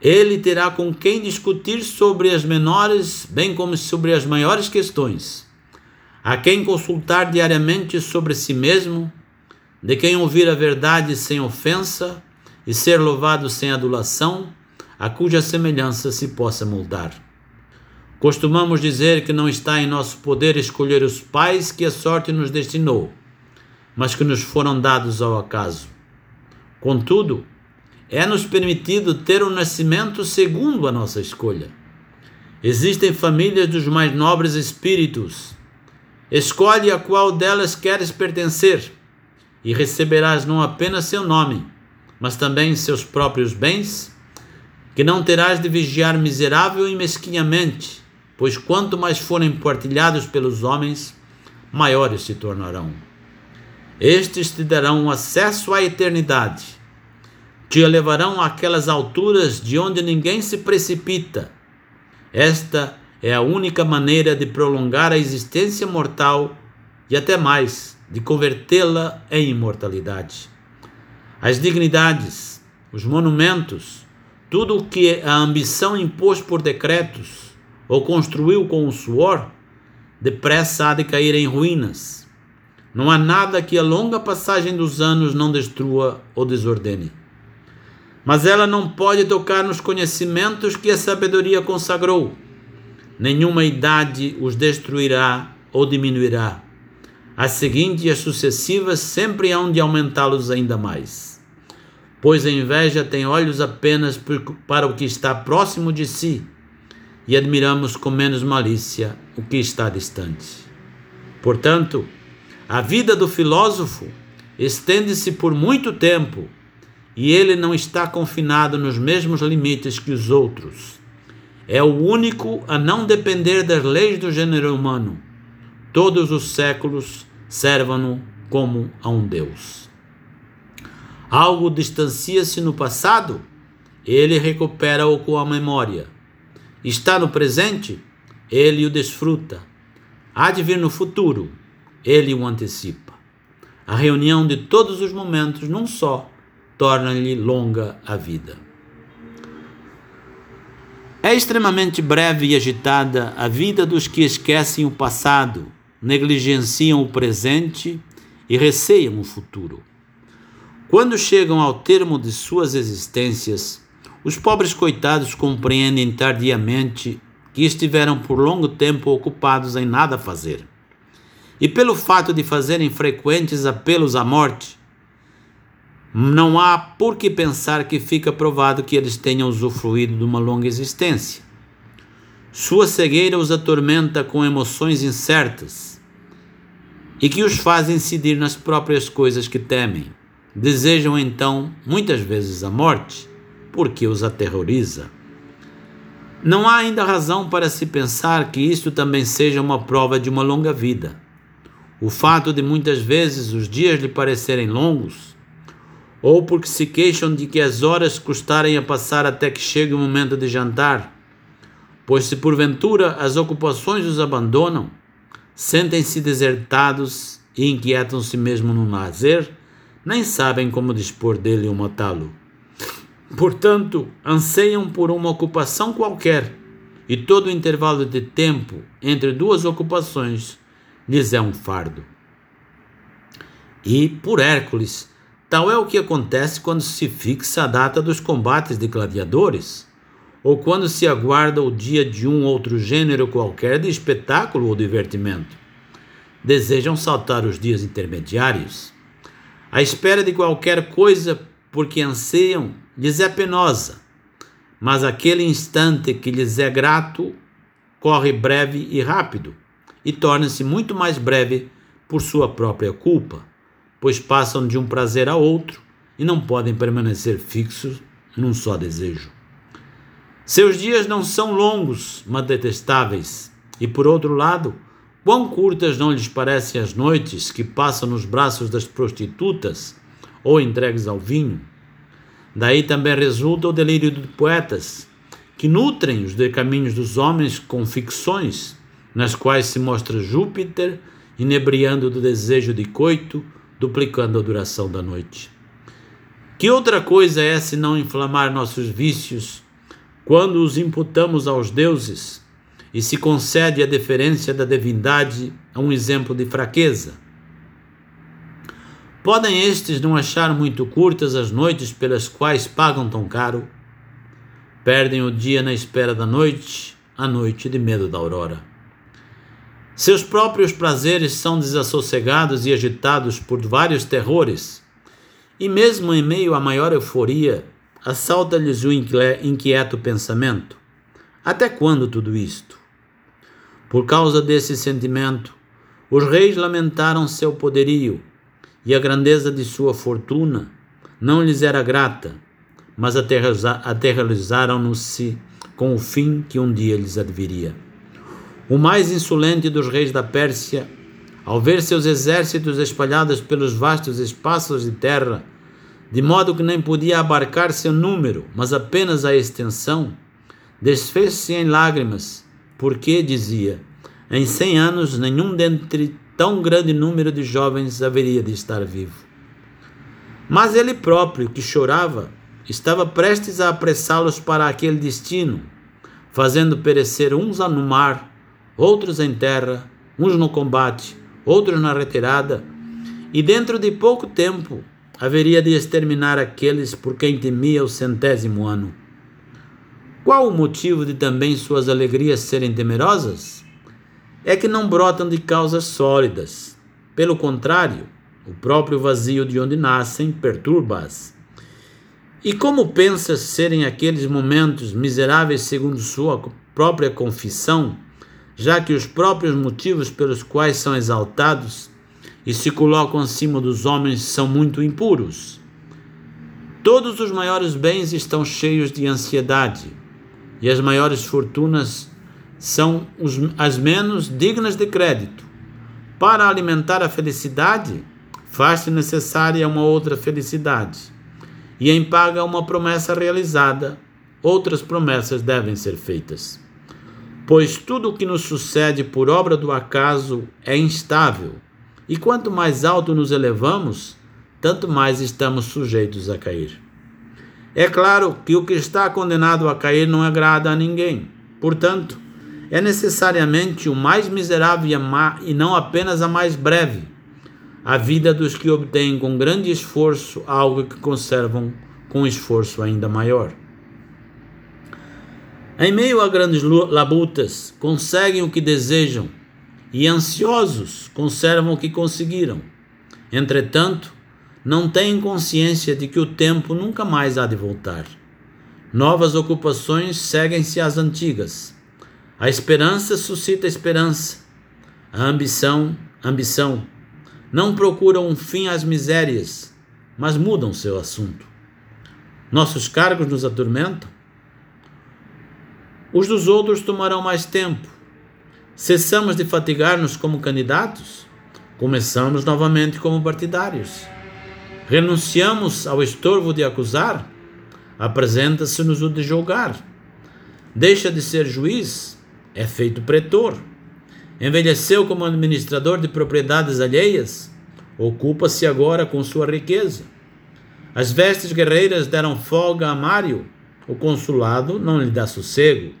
Ele terá com quem discutir sobre as menores, bem como sobre as maiores questões, a quem consultar diariamente sobre si mesmo, de quem ouvir a verdade sem ofensa e ser louvado sem adulação, a cuja semelhança se possa moldar. Costumamos dizer que não está em nosso poder escolher os pais que a sorte nos destinou, mas que nos foram dados ao acaso. Contudo, é-nos permitido ter um nascimento segundo a nossa escolha. Existem famílias dos mais nobres espíritos. Escolhe a qual delas queres pertencer, e receberás não apenas seu nome, mas também seus próprios bens, que não terás de vigiar miserável e mesquinhamente, pois quanto mais forem partilhados pelos homens, maiores se tornarão. Estes te darão acesso à eternidade, te levarão àquelas alturas de onde ninguém se precipita. Esta é a única maneira de prolongar a existência mortal e até mais, de convertê-la em imortalidade. As dignidades, os monumentos, tudo o que a ambição impôs por decretos ou construiu com o suor, depressa há de cair em ruínas. Não há nada que a longa passagem dos anos não destrua ou desordene. Mas ela não pode tocar nos conhecimentos que a sabedoria consagrou. Nenhuma idade os destruirá ou diminuirá. As seguintes e as sucessivas sempre hão de aumentá-los ainda mais. Pois a inveja tem olhos apenas para o que está próximo de si e admiramos com menos malícia o que está distante. Portanto, a vida do filósofo estende-se por muito tempo e ele não está confinado nos mesmos limites que os outros. É o único a não depender das leis do gênero humano. Todos os séculos servam-no como a um Deus. Algo distancia-se no passado, ele recupera-o com a memória está no presente, ele o desfruta. Há de vir no futuro, ele o antecipa. A reunião de todos os momentos num só torna-lhe longa a vida. É extremamente breve e agitada a vida dos que esquecem o passado, negligenciam o presente e receiam o futuro. Quando chegam ao termo de suas existências, os pobres coitados compreendem tardiamente que estiveram por longo tempo ocupados em nada fazer. E pelo fato de fazerem frequentes apelos à morte, não há por que pensar que fica provado que eles tenham usufruído de uma longa existência. Sua cegueira os atormenta com emoções incertas e que os faz incidir nas próprias coisas que temem. Desejam então, muitas vezes, a morte porque os aterroriza. Não há ainda razão para se pensar que isto também seja uma prova de uma longa vida. O fato de muitas vezes os dias lhe parecerem longos, ou porque se queixam de que as horas custarem a passar até que chegue o momento de jantar, pois se porventura as ocupações os abandonam, sentem-se desertados e inquietam-se mesmo no lazer, nem sabem como dispor dele ou matá-lo. Portanto, anseiam por uma ocupação qualquer, e todo intervalo de tempo entre duas ocupações lhes é um fardo. E, por Hércules, tal é o que acontece quando se fixa a data dos combates de gladiadores, ou quando se aguarda o dia de um outro gênero qualquer de espetáculo ou divertimento. Desejam saltar os dias intermediários. À espera de qualquer coisa porque anseiam lhes é penosa, mas aquele instante que lhes é grato corre breve e rápido, e torna-se muito mais breve por sua própria culpa, pois passam de um prazer a outro e não podem permanecer fixos num só desejo. Seus dias não são longos, mas detestáveis, e por outro lado, quão curtas não lhes parecem as noites que passam nos braços das prostitutas ou entregues ao vinho? Daí também resulta o delírio de poetas, que nutrem os caminhos dos homens com ficções, nas quais se mostra Júpiter inebriando do desejo de coito, duplicando a duração da noite. Que outra coisa é senão inflamar nossos vícios quando os imputamos aos deuses e se concede a deferência da divindade a um exemplo de fraqueza? Podem estes não achar muito curtas as noites pelas quais pagam tão caro? Perdem o dia na espera da noite, a noite de medo da aurora. Seus próprios prazeres são desassossegados e agitados por vários terrores, e mesmo em meio à maior euforia, assalta-lhes o inquieto pensamento: até quando tudo isto? Por causa desse sentimento, os reis lamentaram seu poderio e a grandeza de sua fortuna não lhes era grata, mas aterrorizaram-no-se com o fim que um dia lhes adviria. O mais insolente dos reis da Pérsia, ao ver seus exércitos espalhados pelos vastos espaços de terra, de modo que nem podia abarcar seu número, mas apenas a extensão, desfez-se em lágrimas, porque, dizia, em cem anos nenhum dentre tão grande número de jovens haveria de estar vivo. Mas ele próprio, que chorava, estava prestes a apressá-los para aquele destino, fazendo perecer uns no mar, outros em terra, uns no combate, outros na retirada, e dentro de pouco tempo haveria de exterminar aqueles por quem temia o centésimo ano. Qual o motivo de também suas alegrias serem temerosas? É que não brotam de causas sólidas. Pelo contrário, o próprio vazio de onde nascem perturba-as. E como pensas serem aqueles momentos miseráveis segundo sua própria confissão, já que os próprios motivos pelos quais são exaltados e se colocam acima dos homens são muito impuros? Todos os maiores bens estão cheios de ansiedade, e as maiores fortunas são os, as menos dignas de crédito. Para alimentar a felicidade, faz-se necessária uma outra felicidade, e em paga uma promessa realizada, outras promessas devem ser feitas. Pois tudo o que nos sucede por obra do acaso é instável, e quanto mais alto nos elevamos, tanto mais estamos sujeitos a cair. É claro que o que está condenado a cair não agrada a ninguém. Portanto, é necessariamente o mais miserável e não apenas a mais breve a vida dos que obtêm com grande esforço algo que conservam com esforço ainda maior. Em meio a grandes labutas, conseguem o que desejam e ansiosos conservam o que conseguiram. Entretanto, não têm consciência de que o tempo nunca mais há de voltar. Novas ocupações seguem-se às antigas. A esperança suscita esperança. A ambição, ambição não procuram um fim às misérias, mas mudam seu assunto. Nossos cargos nos atormentam. Os dos outros tomarão mais tempo. Cessamos de fatigar-nos como candidatos, começamos novamente como partidários. Renunciamos ao estorvo de acusar, apresenta-se-nos o de julgar. Deixa de ser juiz, é feito pretor Envelheceu como administrador de propriedades alheias, ocupa-se agora com sua riqueza. As vestes guerreiras deram folga a Mário, o consulado não lhe dá sossego.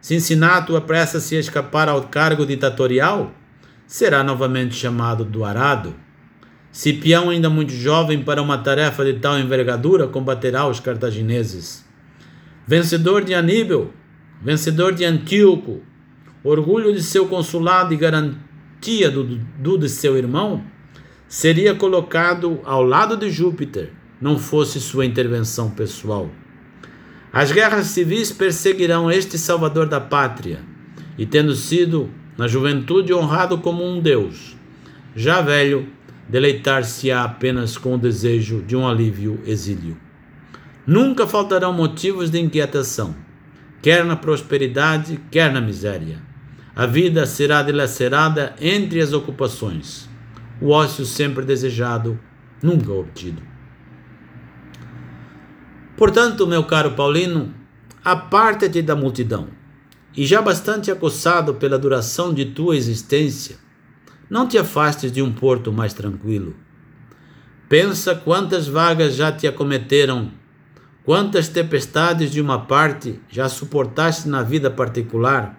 Cincinnato apressa-se a escapar ao cargo ditatorial, será novamente chamado do arado. Cipião, ainda muito jovem para uma tarefa de tal envergadura, combaterá os cartagineses. Vencedor de Aníbal, vencedor de Antíoco, orgulho de seu consulado e garantia do, do de seu irmão, seria colocado ao lado de Júpiter, não fosse sua intervenção pessoal. As guerras civis perseguirão este salvador da pátria, e tendo sido na juventude honrado como um deus, já velho, deleitar-se-á apenas com o desejo de um alívio exílio. Nunca faltarão motivos de inquietação, quer na prosperidade, quer na miséria. A vida será dilacerada entre as ocupações. O ócio sempre desejado, nunca obtido. Portanto, meu caro Paulino, aparta-te da multidão, e já bastante acossado pela duração de tua existência, não te afastes de um porto mais tranquilo. Pensa quantas vagas já te acometeram, quantas tempestades de uma parte já suportaste na vida particular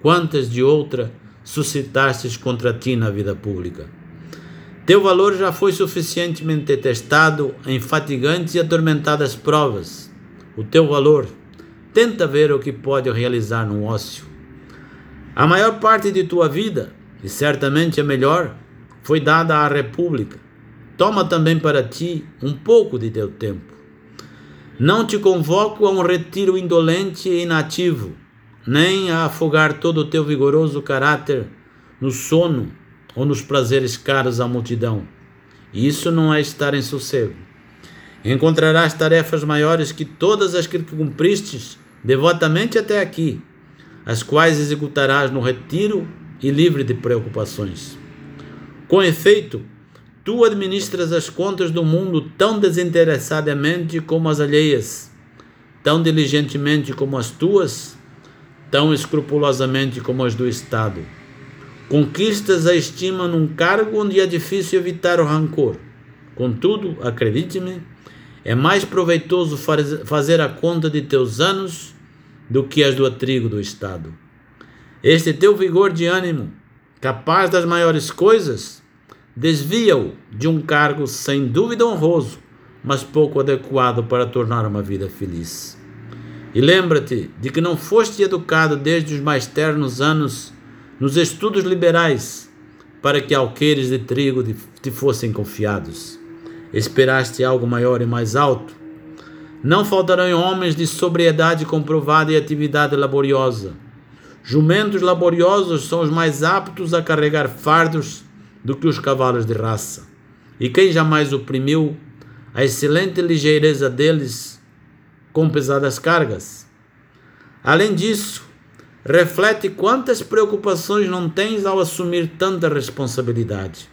quantas de outra suscitastes contra ti na vida pública. Teu valor já foi suficientemente testado em fatigantes e atormentadas provas. O teu valor, tenta ver o que pode realizar no ócio. A maior parte de tua vida, e certamente a melhor, foi dada à República. Toma também para ti um pouco de teu tempo. Não te convoco a um retiro indolente e inativo, nem a afogar todo o teu vigoroso caráter no sono ou nos prazeres caros à multidão. Isso não é estar em sossego. Encontrarás tarefas maiores que todas as que cumpristes devotamente até aqui, as quais executarás no retiro e livre de preocupações. Com efeito, tu administras as contas do mundo tão desinteressadamente como as alheias, tão diligentemente como as tuas, tão escrupulosamente como as do Estado. Conquistas a estima num cargo onde é difícil evitar o rancor. Contudo, acredite-me, é mais proveitoso fazer a conta de teus anos do que as do atrigo do Estado. Este teu vigor de ânimo, capaz das maiores coisas, desvia-o de um cargo sem dúvida honroso, mas pouco adequado para tornar uma vida feliz. E lembra-te de que não foste educado desde os mais ternos anos nos estudos liberais para que alqueires de trigo te fossem confiados. Esperaste algo maior e mais alto? Não faltarão homens de sobriedade comprovada e atividade laboriosa. Jumentos laboriosos são os mais aptos a carregar fardos do que os cavalos de raça. E quem jamais oprimiu a excelente ligeireza deles com pesadas cargas? Além disso, reflete quantas preocupações não tens ao assumir tanta responsabilidade.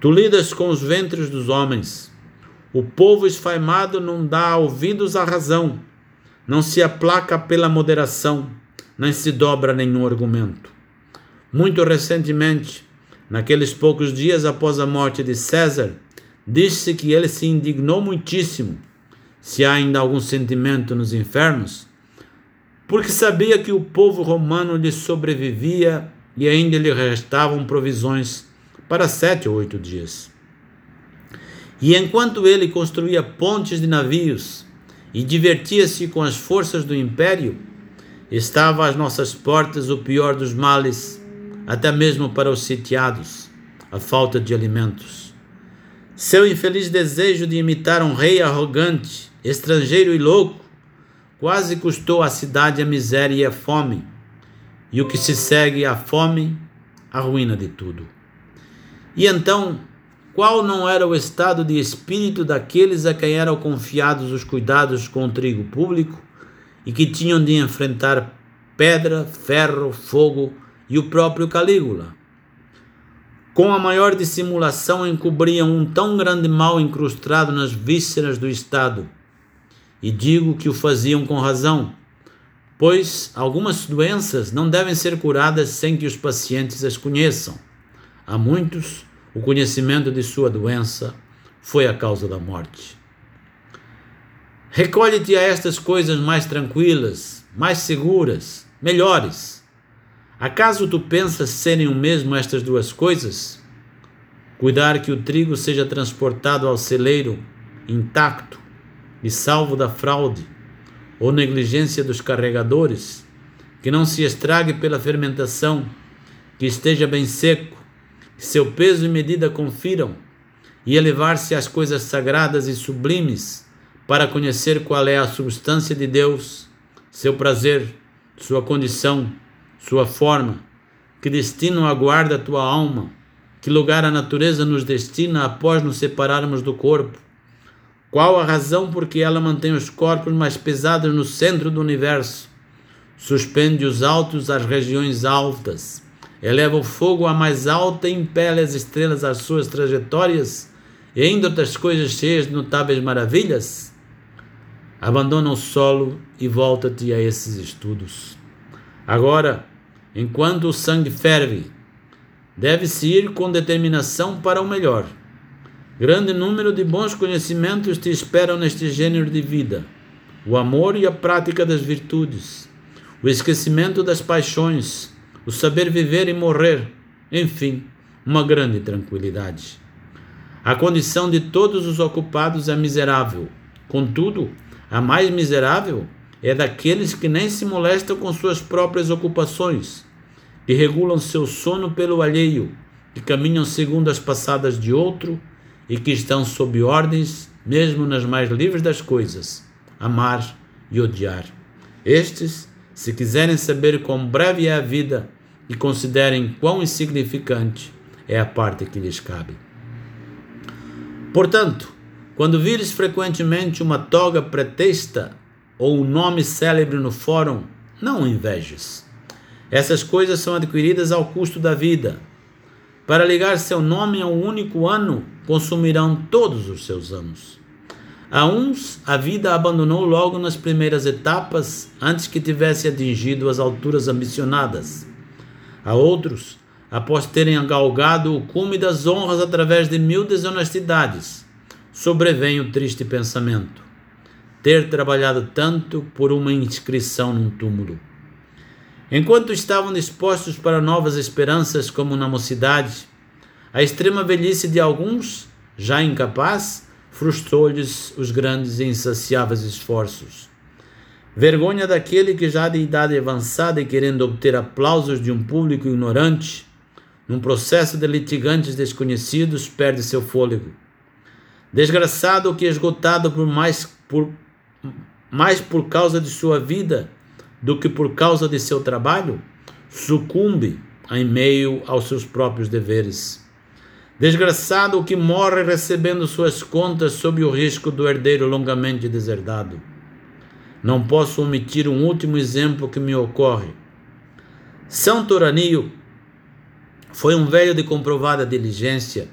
Tu lidas com os ventres dos homens. O povo esfaimado não dá ouvidos à razão, não se aplaca pela moderação, nem se dobra nenhum argumento. Muito recentemente, naqueles poucos dias após a morte de César, disse que ele se indignou muitíssimo. Se há ainda algum sentimento nos infernos, porque sabia que o povo romano lhe sobrevivia e ainda lhe restavam provisões para sete ou oito dias. E enquanto ele construía pontes de navios e divertia-se com as forças do império, estava às nossas portas o pior dos males, até mesmo para os sitiados, a falta de alimentos. Seu infeliz desejo de imitar um rei arrogante, estrangeiro e louco quase custou à cidade a miséria e a fome, e o que se segue à fome, a ruína de tudo. E então, qual não era o estado de espírito daqueles a quem eram confiados os cuidados com o trigo público e que tinham de enfrentar pedra, ferro, fogo e o próprio Calígula? Com a maior dissimulação encobriam um tão grande mal incrustado nas vísceras do Estado e digo que o faziam com razão, pois algumas doenças não devem ser curadas sem que os pacientes as conheçam. A muitos, o conhecimento de sua doença foi a causa da morte. Recolhe-te a estas coisas mais tranquilas, mais seguras, melhores. Acaso tu pensas serem o mesmo estas duas coisas? Cuidar que o trigo seja transportado ao celeiro intacto e salvo da fraude ou negligência dos carregadores, que não se estrague pela fermentação, que esteja bem seco, que seu peso e medida confiram, e elevar-se às coisas sagradas e sublimes, para conhecer qual é a substância de Deus, seu prazer, sua condição, sua forma, que destino aguarda a tua alma, que lugar a natureza nos destina após nos separarmos do corpo, qual a razão por que ela mantém os corpos mais pesados no centro do universo? Suspende os altos às regiões altas, eleva o fogo à mais alta e impele as estrelas às suas trajetórias, e ainda outras coisas cheias de notáveis maravilhas? Abandona o solo e volta-te a esses estudos. Agora, enquanto o sangue ferve, deve-se ir com determinação para o melhor Grande número de bons conhecimentos te esperam neste gênero de vida: o amor e a prática das virtudes, o esquecimento das paixões, o saber viver e morrer, enfim, uma grande tranquilidade. A condição de todos os ocupados é miserável. Contudo, a mais miserável é daqueles que nem se molestam com suas próprias ocupações, que regulam seu sono pelo alheio, que caminham segundo as passadas de outro e que estão sob ordens, mesmo nas mais livres das coisas, amar e odiar. Estes, se quiserem saber quão breve é a vida e considerem quão insignificante é a parte que lhes cabe. Portanto, quando vires frequentemente uma toga pretexta ou um nome célebre no fórum, não invejes. Essas coisas são adquiridas ao custo da vida. Para ligar seu nome a um único ano, consumirão todos os seus anos. A uns, a vida abandonou logo nas primeiras etapas, antes que tivesse atingido as alturas ambicionadas. A outros, após terem galgado o cume das honras através de mil desonestidades, sobrevém o triste pensamento: ter trabalhado tanto por uma inscrição num túmulo. Enquanto estavam dispostos para novas esperanças, como na mocidade, a extrema velhice de alguns, já incapaz, frustrou-lhes os grandes e insaciáveis esforços. Vergonha daquele que já de idade avançada e querendo obter aplausos de um público ignorante, num processo de litigantes desconhecidos, perde seu fôlego. Desgraçado que esgotado por mais por mais por causa de sua vida do que por causa de seu trabalho, sucumbe em meio aos seus próprios deveres. Desgraçado o que morre recebendo suas contas sob o risco do herdeiro longamente deserdado. Não posso omitir um último exemplo que me ocorre. São Toranio foi um velho de comprovada diligência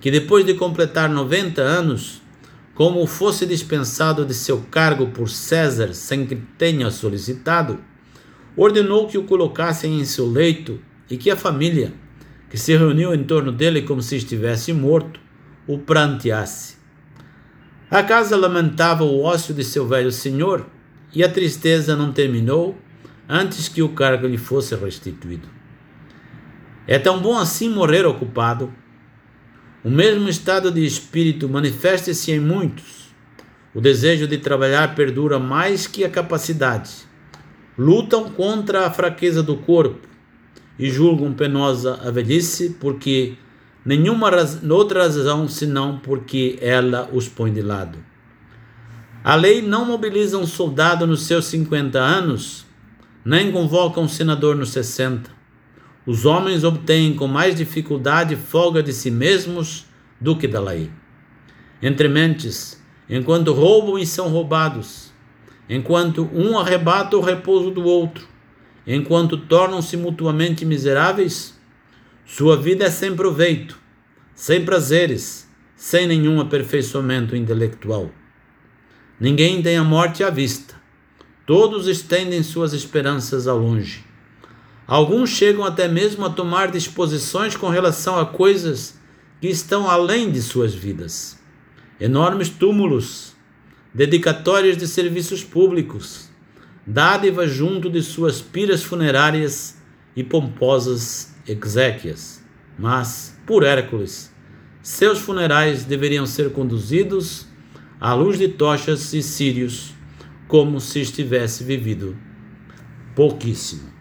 que, depois de completar 90 anos, como fosse dispensado de seu cargo por César sem que tenha solicitado, ordenou que o colocassem em seu leito e que a família, que se reuniu em torno dele como se estivesse morto, o pranteasse. A casa lamentava o ócio de seu velho senhor e a tristeza não terminou antes que o cargo lhe fosse restituído. É tão bom assim morrer ocupado o mesmo estado de espírito manifesta-se em muitos. O desejo de trabalhar perdura mais que a capacidade. Lutam contra a fraqueza do corpo e julgam penosa a velhice porque nenhuma raz outra razão senão porque ela os põe de lado. A lei não mobiliza um soldado nos seus 50 anos, nem convoca um senador nos 60 os homens obtêm com mais dificuldade folga de si mesmos do que da lei. Entre mentes, enquanto roubam e são roubados, enquanto um arrebata o repouso do outro, enquanto tornam-se mutuamente miseráveis, sua vida é sem proveito, sem prazeres, sem nenhum aperfeiçoamento intelectual. Ninguém tem a morte à vista, todos estendem suas esperanças ao longe. Alguns chegam até mesmo a tomar disposições com relação a coisas que estão além de suas vidas. Enormes túmulos, dedicatórias de serviços públicos, dádivas junto de suas piras funerárias e pomposas exéquias. Mas, por Hércules, seus funerais deveriam ser conduzidos à luz de tochas e círios, como se estivesse vivido pouquíssimo.